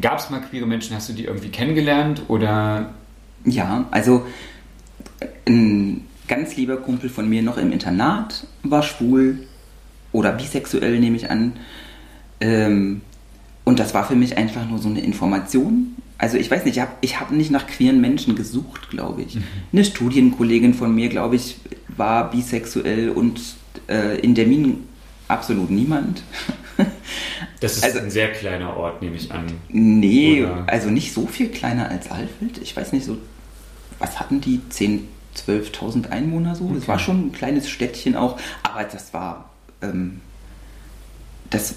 [SPEAKER 2] Gab es mal queere Menschen? Hast du die irgendwie kennengelernt oder
[SPEAKER 1] ja, also ein ganz lieber Kumpel von mir noch im Internat war schwul oder bisexuell, nehme ich an. Ähm, und das war für mich einfach nur so eine Information. Also ich weiß nicht, ich habe ich hab nicht nach queeren Menschen gesucht, glaube ich. Mhm. Eine Studienkollegin von mir, glaube ich, war bisexuell und äh, in der Minen absolut niemand. [LAUGHS] [LAUGHS]
[SPEAKER 2] Das ist also, ein sehr kleiner Ort, nehme ich an.
[SPEAKER 1] Nee, Oder? also nicht so viel kleiner als Alfeld. Ich weiß nicht, so, was hatten die? 10.000, 12.000 Einwohner so? Okay. Das war schon ein kleines Städtchen auch, aber das war, ähm, das,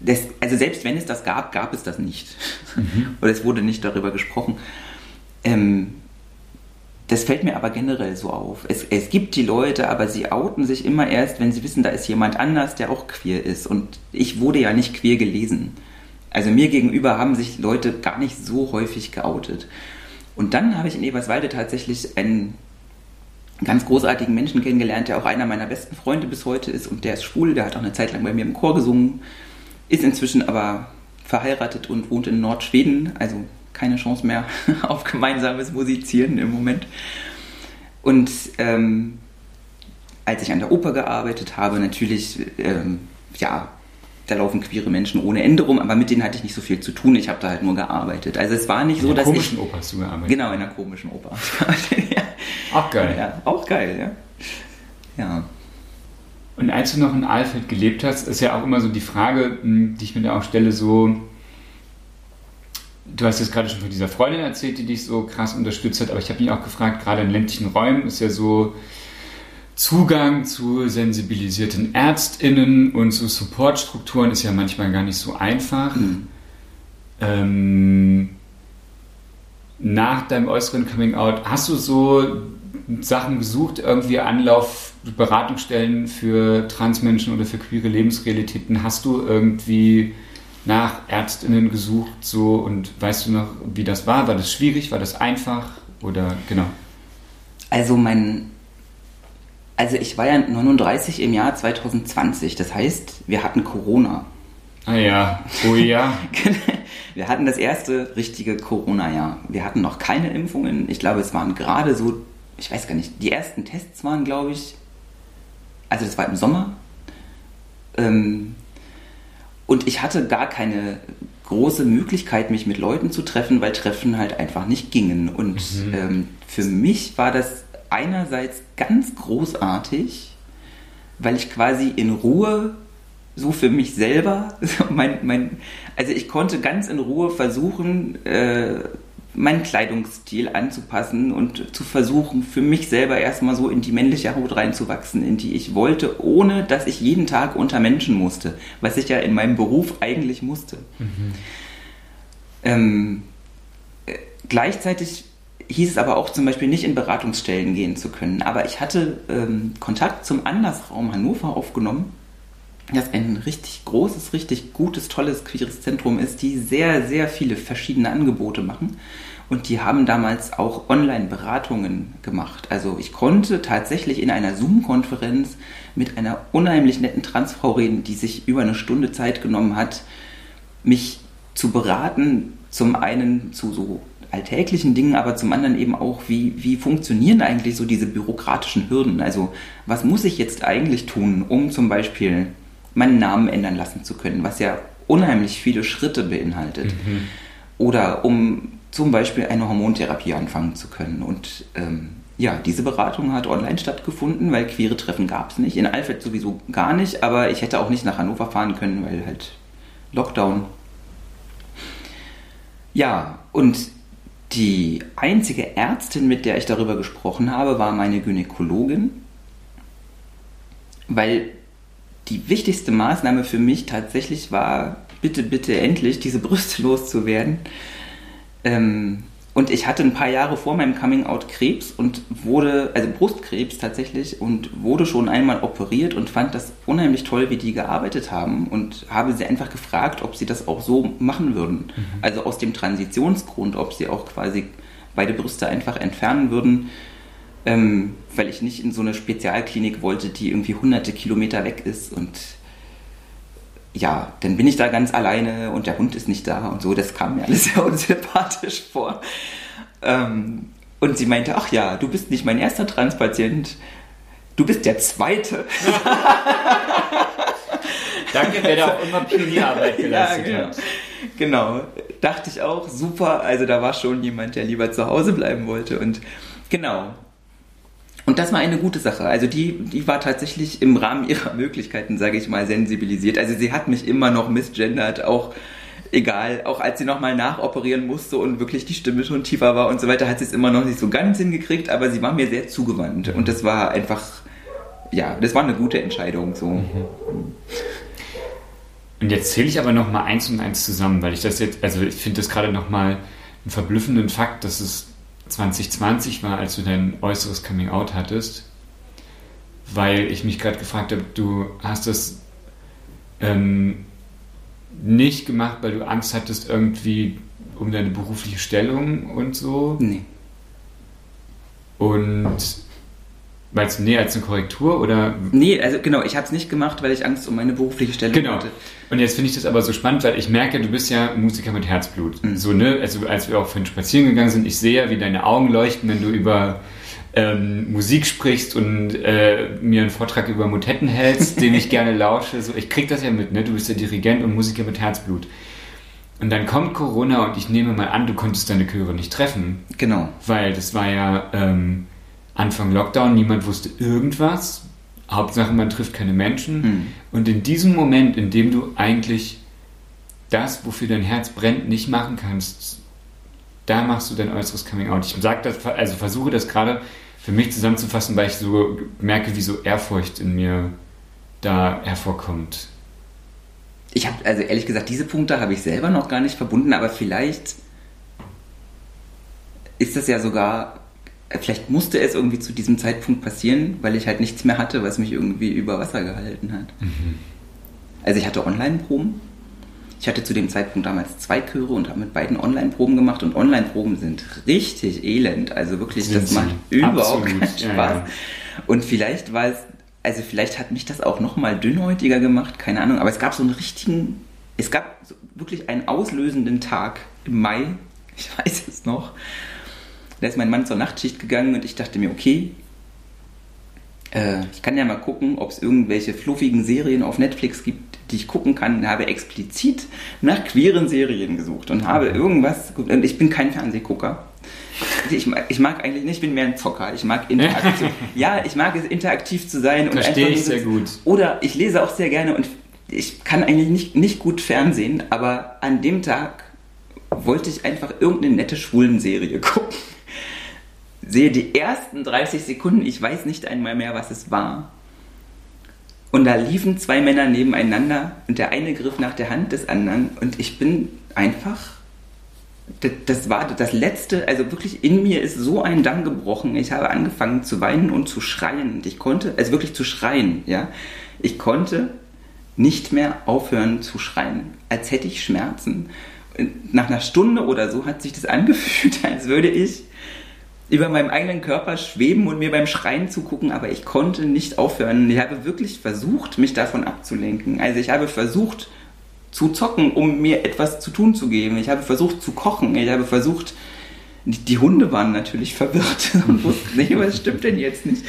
[SPEAKER 1] das, also selbst wenn es das gab, gab es das nicht. Mhm. [LAUGHS] Oder es wurde nicht darüber gesprochen. Ähm, das fällt mir aber generell so auf. Es, es gibt die Leute, aber sie outen sich immer erst, wenn sie wissen, da ist jemand anders, der auch queer ist. Und ich wurde ja nicht queer gelesen. Also mir gegenüber haben sich Leute gar nicht so häufig geoutet. Und dann habe ich in Eberswalde tatsächlich einen ganz großartigen Menschen kennengelernt, der auch einer meiner besten Freunde bis heute ist und der ist schwul, der hat auch eine Zeit lang bei mir im Chor gesungen, ist inzwischen aber verheiratet und wohnt in Nordschweden, also keine Chance mehr [LAUGHS] auf gemeinsames Musizieren im Moment. Und ähm, als ich an der Oper gearbeitet habe, natürlich, ähm, ja, da laufen queere Menschen ohne Ende rum, aber mit denen hatte ich nicht so viel zu tun. Ich habe da halt nur gearbeitet. Also es war nicht in so, dass ich...
[SPEAKER 2] In einer komischen Oper hast du gearbeitet?
[SPEAKER 1] Genau, in einer komischen Oper. [LAUGHS] ja.
[SPEAKER 2] Auch geil.
[SPEAKER 1] Ja, auch geil, ja. Ja.
[SPEAKER 2] Und als du noch in Alfeld gelebt hast, ist ja auch immer so die Frage, hm, die ich mir da auch stelle, so du hast jetzt gerade schon von dieser Freundin erzählt, die dich so krass unterstützt hat, aber ich habe mich auch gefragt, gerade in ländlichen Räumen ist ja so Zugang zu sensibilisierten ÄrztInnen und zu Supportstrukturen ist ja manchmal gar nicht so einfach. Mhm. Ähm, nach deinem äußeren Coming Out, hast du so Sachen gesucht, irgendwie Anlauf, Beratungsstellen für Transmenschen oder für queere Lebensrealitäten. Hast du irgendwie nach Ärztinnen gesucht so und weißt du noch, wie das war? War das schwierig? War das einfach? Oder genau?
[SPEAKER 1] Also mein also ich war ja 39 im Jahr 2020, das heißt, wir hatten Corona.
[SPEAKER 2] Ah ja, oh ja. [LAUGHS]
[SPEAKER 1] wir hatten das erste richtige Corona-Jahr. Wir hatten noch keine Impfungen. Ich glaube, es waren gerade so, ich weiß gar nicht, die ersten Tests waren, glaube ich, also das war im Sommer. Ähm, und ich hatte gar keine große Möglichkeit, mich mit Leuten zu treffen, weil Treffen halt einfach nicht gingen. Und mhm. ähm, für mich war das einerseits ganz großartig, weil ich quasi in Ruhe so für mich selber, [LAUGHS] mein, mein, also ich konnte ganz in Ruhe versuchen, äh, meinen Kleidungsstil anzupassen und zu versuchen, für mich selber erstmal so in die männliche Haut reinzuwachsen, in die ich wollte, ohne dass ich jeden Tag unter Menschen musste, was ich ja in meinem Beruf eigentlich musste. Mhm. Ähm, äh, gleichzeitig hieß es aber auch zum Beispiel nicht in Beratungsstellen gehen zu können. Aber ich hatte ähm, Kontakt zum Andersraum Hannover aufgenommen, das ein richtig großes, richtig gutes, tolles queeres Zentrum ist, die sehr, sehr viele verschiedene Angebote machen. Und die haben damals auch Online-Beratungen gemacht. Also ich konnte tatsächlich in einer Zoom-Konferenz mit einer unheimlich netten Transfrau reden, die sich über eine Stunde Zeit genommen hat, mich zu beraten, zum einen zu so alltäglichen Dingen, aber zum anderen eben auch, wie, wie funktionieren eigentlich so diese bürokratischen Hürden? Also was muss ich jetzt eigentlich tun, um zum Beispiel meinen Namen ändern lassen zu können, was ja unheimlich viele Schritte beinhaltet. Mhm. Oder um zum Beispiel eine Hormontherapie anfangen zu können. Und ähm, ja, diese Beratung hat online stattgefunden, weil queere Treffen gab es nicht. In Alfred sowieso gar nicht, aber ich hätte auch nicht nach Hannover fahren können, weil halt Lockdown. Ja, und die einzige Ärztin, mit der ich darüber gesprochen habe, war meine Gynäkologin, weil die wichtigste Maßnahme für mich tatsächlich war, bitte, bitte endlich diese Brüste [LAUGHS] loszuwerden. Ähm, und ich hatte ein paar Jahre vor meinem Coming Out Krebs und wurde, also Brustkrebs tatsächlich, und wurde schon einmal operiert und fand das unheimlich toll, wie die gearbeitet haben und habe sie einfach gefragt, ob sie das auch so machen würden. Mhm. Also aus dem Transitionsgrund, ob sie auch quasi beide Brüste einfach entfernen würden, ähm, weil ich nicht in so eine Spezialklinik wollte, die irgendwie hunderte Kilometer weg ist und ja, dann bin ich da ganz alleine und der Hund ist nicht da und so. Das kam mir alles [LAUGHS] sehr unsympathisch vor. Ähm, und sie meinte, ach ja, du bist nicht mein erster Transpatient, du bist der zweite. [LAUGHS]
[SPEAKER 2] Danke, wer da auch immer Pionierarbeit [LAUGHS] geleistet ja, genau. hat.
[SPEAKER 1] Genau, dachte ich auch, super. Also da war schon jemand, der lieber zu Hause bleiben wollte. Und genau, und das war eine gute Sache. Also die, die war tatsächlich im Rahmen ihrer [LAUGHS] Möglichkeiten, sage ich mal, sensibilisiert. Also sie hat mich immer noch misgendert, auch egal, auch als sie nochmal nachoperieren musste und wirklich die Stimme schon tiefer war und so weiter, hat sie es immer noch nicht so ganz hingekriegt, aber sie war mir sehr zugewandt. Und das war einfach, ja, das war eine gute Entscheidung. So. Mhm.
[SPEAKER 2] Und jetzt zähle ich aber nochmal eins und eins zusammen, weil ich das jetzt, also ich finde das gerade nochmal einen verblüffenden Fakt, dass es 2020 war, als du dein äußeres Coming Out hattest, weil ich mich gerade gefragt habe, du hast das ähm, nicht gemacht, weil du Angst hattest irgendwie um deine berufliche Stellung und so.
[SPEAKER 1] Nee.
[SPEAKER 2] Und Meinst du, nee, als eine Korrektur oder?
[SPEAKER 1] Nee, also genau, ich habe es nicht gemacht, weil ich Angst um meine berufliche Stelle
[SPEAKER 2] genau. hatte. Und jetzt finde ich das aber so spannend, weil ich merke, du bist ja Musiker mit Herzblut. Mhm. So, ne, also als wir auch vorhin spazieren gegangen sind, ich sehe ja, wie deine Augen leuchten, wenn du über ähm, Musik sprichst und äh, mir einen Vortrag über Motetten hältst, den ich [LAUGHS] gerne lausche. So, ich krieg das ja mit, ne? Du bist ja Dirigent und Musiker mit Herzblut. Und dann kommt Corona und ich nehme mal an, du konntest deine Chöre nicht treffen.
[SPEAKER 1] Genau.
[SPEAKER 2] Weil das war ja ähm, Anfang Lockdown, niemand wusste irgendwas. Hauptsache, man trifft keine Menschen. Mhm. Und in diesem Moment, in dem du eigentlich das, wofür dein Herz brennt, nicht machen kannst, da machst du dein äußeres Coming Out. Ich sag das, also versuche das gerade für mich zusammenzufassen, weil ich so merke, wie so Ehrfurcht in mir da hervorkommt.
[SPEAKER 1] Ich habe, also ehrlich gesagt, diese Punkte habe ich selber noch gar nicht verbunden, aber vielleicht ist das ja sogar vielleicht musste es irgendwie zu diesem Zeitpunkt passieren, weil ich halt nichts mehr hatte, was mich irgendwie über Wasser gehalten hat. Mhm. Also ich hatte Online-Proben. Ich hatte zu dem Zeitpunkt damals zwei Chöre und habe mit beiden Online-Proben gemacht und Online-Proben sind richtig elend. Also wirklich, sind das macht überhaupt keinen Spaß. Ja, ja. Und vielleicht war es, also vielleicht hat mich das auch nochmal dünnhäutiger gemacht, keine Ahnung, aber es gab so einen richtigen, es gab wirklich einen auslösenden Tag im Mai, ich weiß es noch, da ist mein Mann zur Nachtschicht gegangen und ich dachte mir, okay, äh, ich kann ja mal gucken, ob es irgendwelche fluffigen Serien auf Netflix gibt, die ich gucken kann. Ich habe explizit nach queeren Serien gesucht und habe irgendwas, und ich bin kein Fernsehgucker. Ich mag, ich mag eigentlich nicht, ich bin mehr ein Zocker. Ich mag interaktiv. [LAUGHS] ja, ich mag es interaktiv zu sein.
[SPEAKER 2] Verstehe ich sehr gut.
[SPEAKER 1] Oder ich lese auch sehr gerne und ich kann eigentlich nicht, nicht gut Fernsehen, aber an dem Tag wollte ich einfach irgendeine nette Schwulenserie [LAUGHS] gucken sehe die ersten 30 Sekunden, ich weiß nicht einmal mehr, was es war. Und da liefen zwei Männer nebeneinander und der eine griff nach der Hand des anderen und ich bin einfach, das, das war das letzte, also wirklich in mir ist so ein Damm gebrochen. Ich habe angefangen zu weinen und zu schreien und ich konnte, also wirklich zu schreien, ja. Ich konnte nicht mehr aufhören zu schreien, als hätte ich Schmerzen. Nach einer Stunde oder so hat sich das [LAUGHS] angefühlt, als würde ich über meinem eigenen Körper schweben und mir beim Schreien zugucken, aber ich konnte nicht aufhören. Ich habe wirklich versucht, mich davon abzulenken. Also ich habe versucht zu zocken, um mir etwas zu tun zu geben. Ich habe versucht zu kochen. Ich habe versucht, die Hunde waren natürlich [LAUGHS] verwirrt und wussten nicht, was stimmt denn jetzt nicht.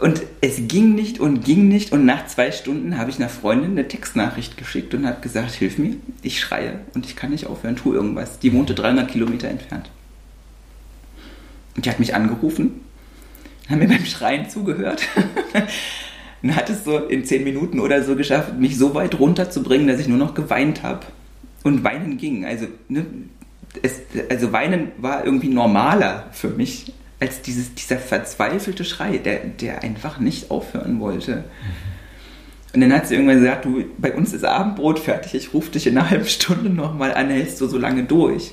[SPEAKER 1] Und es ging nicht und ging nicht. Und nach zwei Stunden habe ich einer Freundin eine Textnachricht geschickt und habe gesagt, hilf mir, ich schreie und ich kann nicht aufhören, tu irgendwas. Die wohnte 300 Kilometer entfernt. Und die hat mich angerufen, hat mir [LAUGHS] beim Schreien zugehört. [LAUGHS] und hat es so in zehn Minuten oder so geschafft, mich so weit runterzubringen, dass ich nur noch geweint habe. Und weinen ging. Also, ne, es, also weinen war irgendwie normaler für mich als dieses, dieser verzweifelte Schrei, der, der einfach nicht aufhören wollte. Und dann hat sie irgendwann gesagt, du, bei uns ist Abendbrot fertig, ich rufe dich in einer halben Stunde nochmal an, hältst du so lange durch.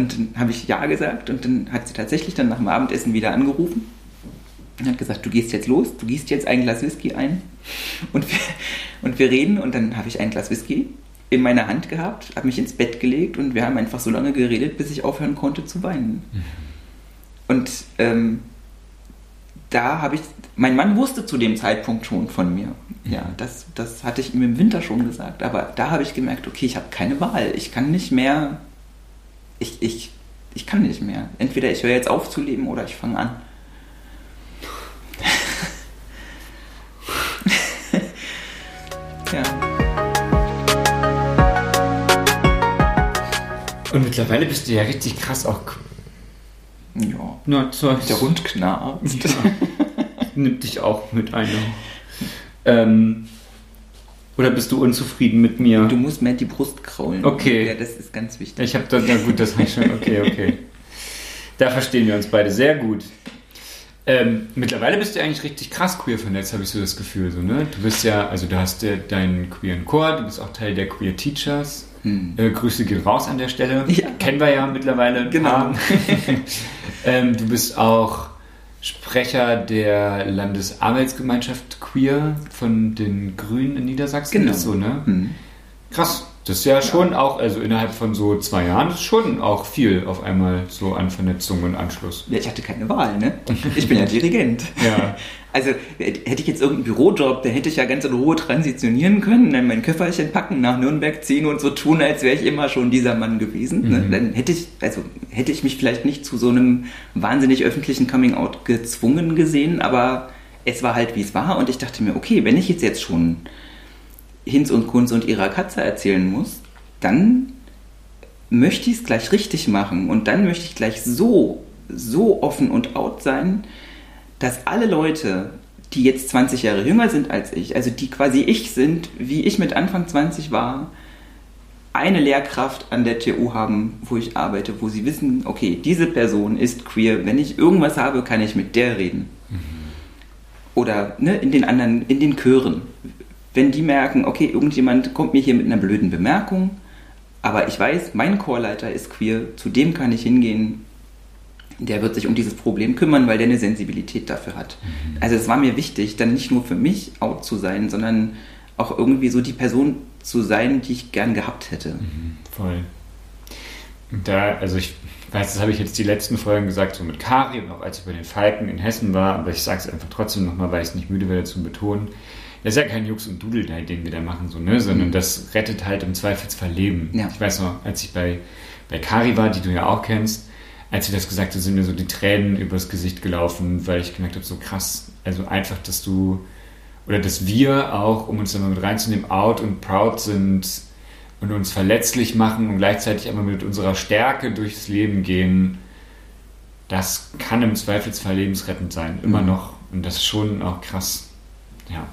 [SPEAKER 1] Und dann habe ich Ja gesagt und dann hat sie tatsächlich dann nach dem Abendessen wieder angerufen und hat gesagt, du gehst jetzt los, du gießt jetzt ein Glas Whisky ein und wir, und wir reden und dann habe ich ein Glas Whisky in meiner Hand gehabt, habe mich ins Bett gelegt und wir haben einfach so lange geredet, bis ich aufhören konnte zu weinen. Mhm. Und ähm, da habe ich, mein Mann wusste zu dem Zeitpunkt schon von mir. Ja, das, das hatte ich ihm im Winter schon gesagt. Aber da habe ich gemerkt, okay, ich habe keine Wahl. Ich kann nicht mehr ich, ich, ich kann nicht mehr. Entweder ich höre jetzt auf zu leben oder ich fange an. [LAUGHS]
[SPEAKER 2] ja. Und mittlerweile bist du ja richtig krass auch.
[SPEAKER 1] Ja. Na, Der Hund knarrt. Ja. [LAUGHS]
[SPEAKER 2] Nimmt dich auch mit einer. Ähm, oder bist du unzufrieden mit mir?
[SPEAKER 1] Du musst mehr die Brust kraulen.
[SPEAKER 2] Okay.
[SPEAKER 1] Ja, das ist ganz wichtig.
[SPEAKER 2] Ich habe das, na gut, das habe ich schon. Okay, okay. Da verstehen wir uns beide sehr gut. Ähm, mittlerweile bist du eigentlich richtig krass queer vernetzt, habe ich so das Gefühl. So, ne? Du bist ja, also du hast ja deinen queeren Chor, du bist auch Teil der Queer Teachers. Hm. Äh, Grüße gehen raus an der Stelle. Ja. Kennen wir ja mittlerweile.
[SPEAKER 1] Genau. [LAUGHS]
[SPEAKER 2] ähm, du bist auch Sprecher der Landesarbeitsgemeinschaft Queer von den Grünen in Niedersachsen.
[SPEAKER 1] Genau.
[SPEAKER 2] Ist so, ne? Mhm. Krass. Das ist ja schon auch, also innerhalb von so zwei Jahren, ist schon auch viel auf einmal so an Vernetzung und Anschluss.
[SPEAKER 1] Ja, ich hatte keine Wahl, ne? Ich bin ja Dirigent.
[SPEAKER 2] ja. [LAUGHS]
[SPEAKER 1] Also hätte ich jetzt irgendeinen Bürojob, da hätte ich ja ganz in Ruhe transitionieren können, dann mein Köfferchen packen, nach Nürnberg ziehen und so tun, als wäre ich immer schon dieser Mann gewesen. Ne? Mhm. Dann hätte ich, also hätte ich mich vielleicht nicht zu so einem wahnsinnig öffentlichen Coming-out gezwungen gesehen, aber es war halt wie es war und ich dachte mir, okay, wenn ich jetzt jetzt schon Hinz und Kunz und ihrer Katze erzählen muss, dann möchte ich es gleich richtig machen und dann möchte ich gleich so, so offen und out sein, dass alle Leute, die jetzt 20 Jahre jünger sind als ich, also die quasi ich sind, wie ich mit Anfang 20 war, eine Lehrkraft an der TU haben, wo ich arbeite, wo sie wissen, okay, diese Person ist queer, wenn ich irgendwas habe, kann ich mit der reden. Mhm. Oder ne, in den anderen, in den Chören. Wenn die merken, okay, irgendjemand kommt mir hier mit einer blöden Bemerkung, aber ich weiß, mein Chorleiter ist queer, zu dem kann ich hingehen der wird sich um dieses Problem kümmern, weil der eine Sensibilität dafür hat. Mhm. Also es war mir wichtig, dann nicht nur für mich out zu sein, sondern auch irgendwie so die Person zu sein, die ich gern gehabt hätte. Mhm,
[SPEAKER 2] voll. Da, also ich weiß, das habe ich jetzt die letzten Folgen gesagt, so mit Kari und auch als ich bei den Falken in Hessen war, aber ich sage es einfach trotzdem nochmal, weil ich es nicht müde werde zu betonen. Das ist ja kein Jux und Dudel, den wir da machen, so, ne? sondern mhm. das rettet halt im Zweifelsfall Leben. Ja. Ich weiß noch, als ich bei, bei Kari war, die du ja auch kennst, als sie das gesagt hat, sind mir so die Tränen übers Gesicht gelaufen, weil ich gemerkt habe, so krass, also einfach, dass du, oder dass wir auch, um uns mal mit reinzunehmen, out und proud sind und uns verletzlich machen und gleichzeitig aber mit unserer Stärke durchs Leben gehen, das kann im Zweifelsfall lebensrettend sein, immer mhm. noch. Und das ist schon auch krass. Ja.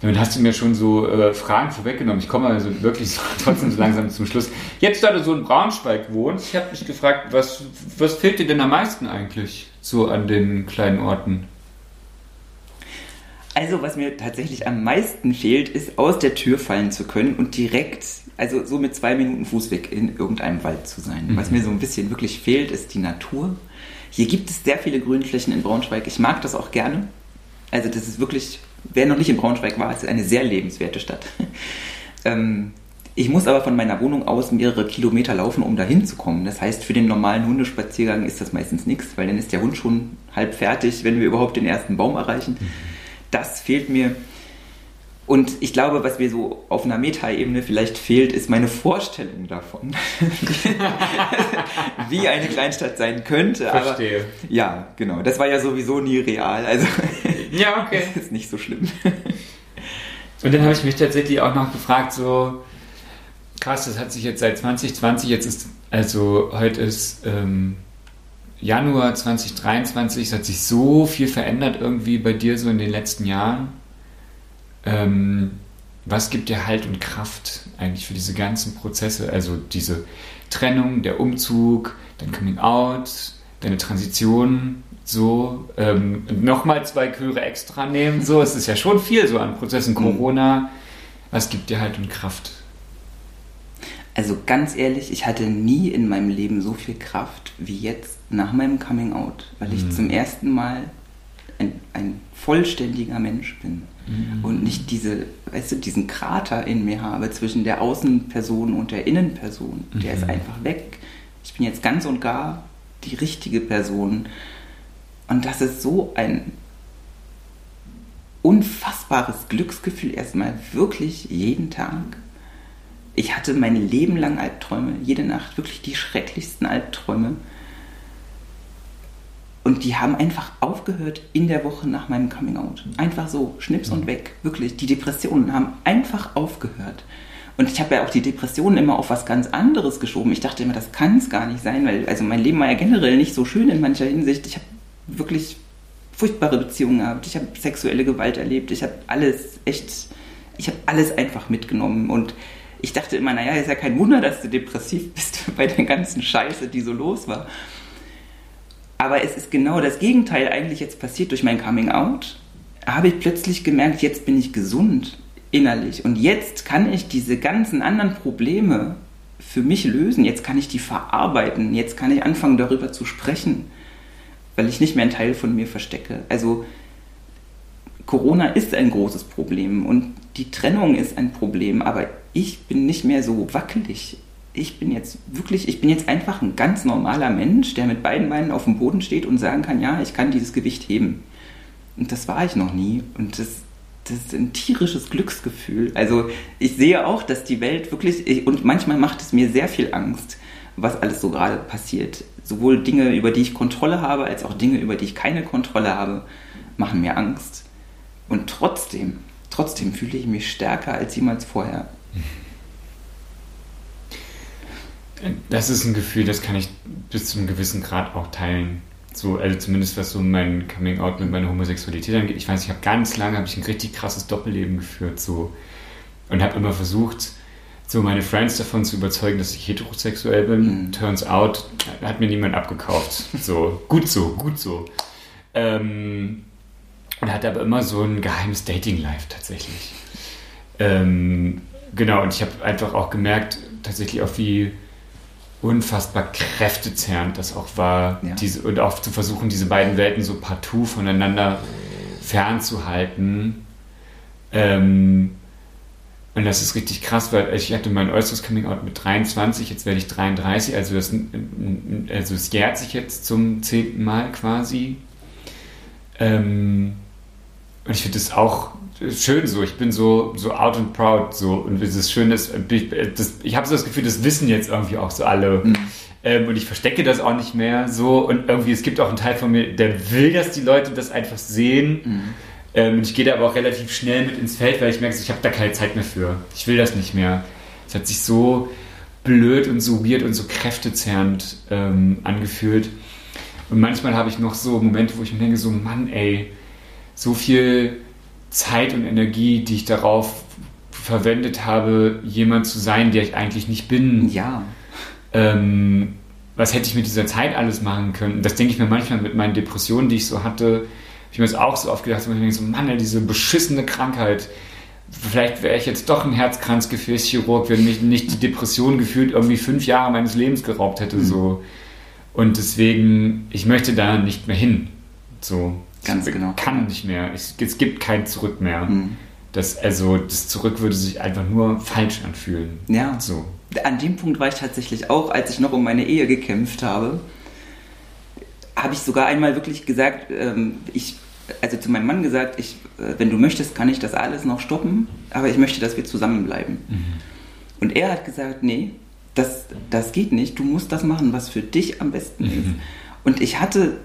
[SPEAKER 2] Damit hast du mir schon so äh, Fragen vorweggenommen. Ich komme also wirklich [LAUGHS] so, trotzdem so langsam zum Schluss. Jetzt, da du so in Braunschweig wohnst, ich habe mich gefragt, was, was fehlt dir denn am meisten eigentlich so an den kleinen Orten?
[SPEAKER 1] Also, was mir tatsächlich am meisten fehlt, ist aus der Tür fallen zu können und direkt, also so mit zwei Minuten Fußweg in irgendeinem Wald zu sein. Mhm. Was mir so ein bisschen wirklich fehlt, ist die Natur. Hier gibt es sehr viele Grünflächen in Braunschweig. Ich mag das auch gerne. Also, das ist wirklich wer noch nicht in Braunschweig war, ist eine sehr lebenswerte Stadt. ähm, ich muss aber von meiner Wohnung aus mehrere Kilometer laufen, um dahin zu kommen. Das heißt, für den normalen Hundespaziergang ist das meistens nichts, weil dann ist der Hund schon halb fertig, wenn wir überhaupt den ersten Baum erreichen. Das fehlt mir. Und ich glaube, was mir so auf einer Metaebene vielleicht fehlt, ist meine Vorstellung davon, [LAUGHS] wie eine Kleinstadt sein könnte.
[SPEAKER 2] Verstehe.
[SPEAKER 1] Aber, ja, genau. Das war ja sowieso nie real. Also [LAUGHS]
[SPEAKER 2] ja, okay.
[SPEAKER 1] Das [LAUGHS] ist nicht so schlimm.
[SPEAKER 2] Und dann habe ich mich tatsächlich auch noch gefragt, so krass, das hat sich jetzt seit 2020, jetzt ist, also heute ist ähm, Januar 2023, es hat sich so viel verändert irgendwie bei dir so in den letzten Jahren. Ähm, was gibt dir Halt und Kraft eigentlich für diese ganzen Prozesse? Also diese Trennung, der Umzug, dein Coming Out, deine Transition, so ähm, nochmal zwei Chöre extra nehmen. So, es ist ja schon viel so an Prozessen. Mhm. Corona, was gibt dir Halt und Kraft?
[SPEAKER 1] Also ganz ehrlich, ich hatte nie in meinem Leben so viel Kraft wie jetzt nach meinem Coming Out, weil ich mhm. zum ersten Mal ein, ein vollständiger Mensch bin mhm. und nicht diese, weißt du, diesen Krater in mir habe zwischen der Außenperson und der Innenperson. Mhm. Der ist mhm. einfach weg. Ich bin jetzt ganz und gar die richtige Person. Und das ist so ein unfassbares Glücksgefühl, erstmal wirklich jeden Tag. Ich hatte mein Leben lang Albträume, jede Nacht wirklich die schrecklichsten Albträume. Und die haben einfach aufgehört in der Woche nach meinem Coming Out. Einfach so, schnips und weg. Wirklich, die Depressionen haben einfach aufgehört. Und ich habe ja auch die Depressionen immer auf was ganz anderes geschoben. Ich dachte immer, das kann es gar nicht sein, weil also mein Leben war ja generell nicht so schön in mancher Hinsicht. Ich habe wirklich furchtbare Beziehungen gehabt. Ich habe sexuelle Gewalt erlebt. Ich habe alles echt, ich habe alles einfach mitgenommen. Und ich dachte immer, naja, ist ja kein Wunder, dass du depressiv bist [LAUGHS] bei der ganzen Scheiße, die so los war. Aber es ist genau das Gegenteil eigentlich jetzt passiert durch mein Coming Out. Habe ich plötzlich gemerkt, jetzt bin ich gesund innerlich und jetzt kann ich diese ganzen anderen Probleme für mich lösen. Jetzt kann ich die verarbeiten. Jetzt kann ich anfangen, darüber zu sprechen, weil ich nicht mehr einen Teil von mir verstecke. Also Corona ist ein großes Problem und die Trennung ist ein Problem, aber ich bin nicht mehr so wackelig ich bin jetzt wirklich, ich bin jetzt einfach ein ganz normaler Mensch, der mit beiden Beinen auf dem Boden steht und sagen kann, ja, ich kann dieses Gewicht heben. Und das war ich noch nie. Und das, das ist ein tierisches Glücksgefühl. Also ich sehe auch, dass die Welt wirklich, ich, und manchmal macht es mir sehr viel Angst, was alles so gerade passiert. Sowohl Dinge, über die ich Kontrolle habe, als auch Dinge, über die ich keine Kontrolle habe, machen mir Angst. Und trotzdem, trotzdem fühle ich mich stärker als jemals vorher.
[SPEAKER 2] Das ist ein Gefühl, das kann ich bis zu einem gewissen Grad auch teilen. So, also zumindest was so mein Coming Out mit meiner Homosexualität angeht. Ich weiß, ich habe ganz lange habe ich ein richtig krasses Doppelleben geführt so und habe immer versucht, so meine Friends davon zu überzeugen, dass ich heterosexuell bin. Mhm. Turns out hat mir niemand abgekauft. So gut so, gut so. Ähm, und hatte aber immer so ein geheimes Dating-Life tatsächlich. Ähm, genau, und ich habe einfach auch gemerkt, tatsächlich auch wie unfassbar kräftezerrend das auch war. Ja. Diese, und auch zu versuchen, diese beiden Welten so partout voneinander fernzuhalten. Ähm, und das ist richtig krass, weil ich hatte mein äußeres Coming Out mit 23, jetzt werde ich 33, also das, also es jährt sich jetzt zum zehnten Mal quasi. Ähm, und ich finde das auch schön so. Ich bin so, so out and proud so. Und das Schöne ist, das, ich habe so das Gefühl, das wissen jetzt irgendwie auch so alle. Mhm. Ähm, und ich verstecke das auch nicht mehr so. Und irgendwie, es gibt auch einen Teil von mir, der will, dass die Leute das einfach sehen. Mhm. Ähm, ich gehe da aber auch relativ schnell mit ins Feld, weil ich merke, ich habe da keine Zeit mehr für. Ich will das nicht mehr. Es hat sich so blöd und so weird und so kräftezerrend ähm, angefühlt. Und manchmal habe ich noch so Momente, wo ich mir denke, so Mann, ey, so viel Zeit und Energie, die ich darauf verwendet habe, jemand zu sein, der ich eigentlich nicht bin.
[SPEAKER 1] Ja.
[SPEAKER 2] Ähm, was hätte ich mit dieser Zeit alles machen können? Das denke ich mir manchmal mit meinen Depressionen, die ich so hatte. Ich mir das auch so oft gedacht, ich denke so, Mann, diese beschissene Krankheit. Vielleicht wäre ich jetzt doch ein Herzkranzgefäßchirurg, wenn mich nicht die Depression gefühlt irgendwie fünf Jahre meines Lebens geraubt hätte. Mhm. So. Und deswegen, ich möchte da nicht mehr hin. So.
[SPEAKER 1] Ganz ich genau.
[SPEAKER 2] Kann nicht mehr. Es, es gibt kein Zurück mehr. Mhm. Das, also das Zurück würde sich einfach nur falsch anfühlen.
[SPEAKER 1] Ja. So. An dem Punkt war ich tatsächlich auch, als ich noch um meine Ehe gekämpft habe, habe ich sogar einmal wirklich gesagt, ähm, ich, also zu meinem Mann gesagt, ich, äh, wenn du möchtest, kann ich das alles noch stoppen, aber ich möchte, dass wir zusammenbleiben. Mhm. Und er hat gesagt, nee, das, das geht nicht, du musst das machen, was für dich am besten mhm. ist. Und ich hatte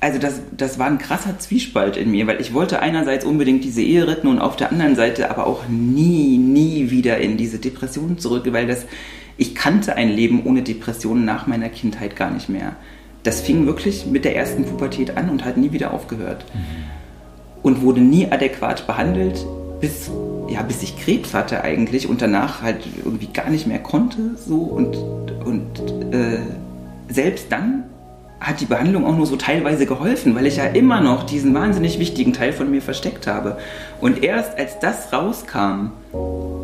[SPEAKER 1] also das, das war ein krasser Zwiespalt in mir, weil ich wollte einerseits unbedingt diese Ehe retten und auf der anderen Seite aber auch nie, nie wieder in diese Depressionen zurück, weil das, ich kannte ein Leben ohne Depressionen nach meiner Kindheit gar nicht mehr. Das fing wirklich mit der ersten Pubertät an und hat nie wieder aufgehört. Mhm. Und wurde nie adäquat behandelt, bis, ja, bis ich Krebs hatte eigentlich und danach halt irgendwie gar nicht mehr konnte so und, und äh, selbst dann hat die Behandlung auch nur so teilweise geholfen, weil ich ja immer noch diesen wahnsinnig wichtigen Teil von mir versteckt habe. Und erst als das rauskam,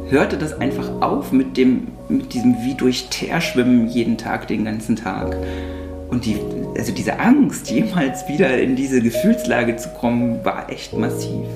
[SPEAKER 1] hörte das einfach auf mit, dem, mit diesem wie durch Teer schwimmen jeden Tag, den ganzen Tag. Und die, also diese Angst, jemals wieder in diese Gefühlslage zu kommen, war echt massiv.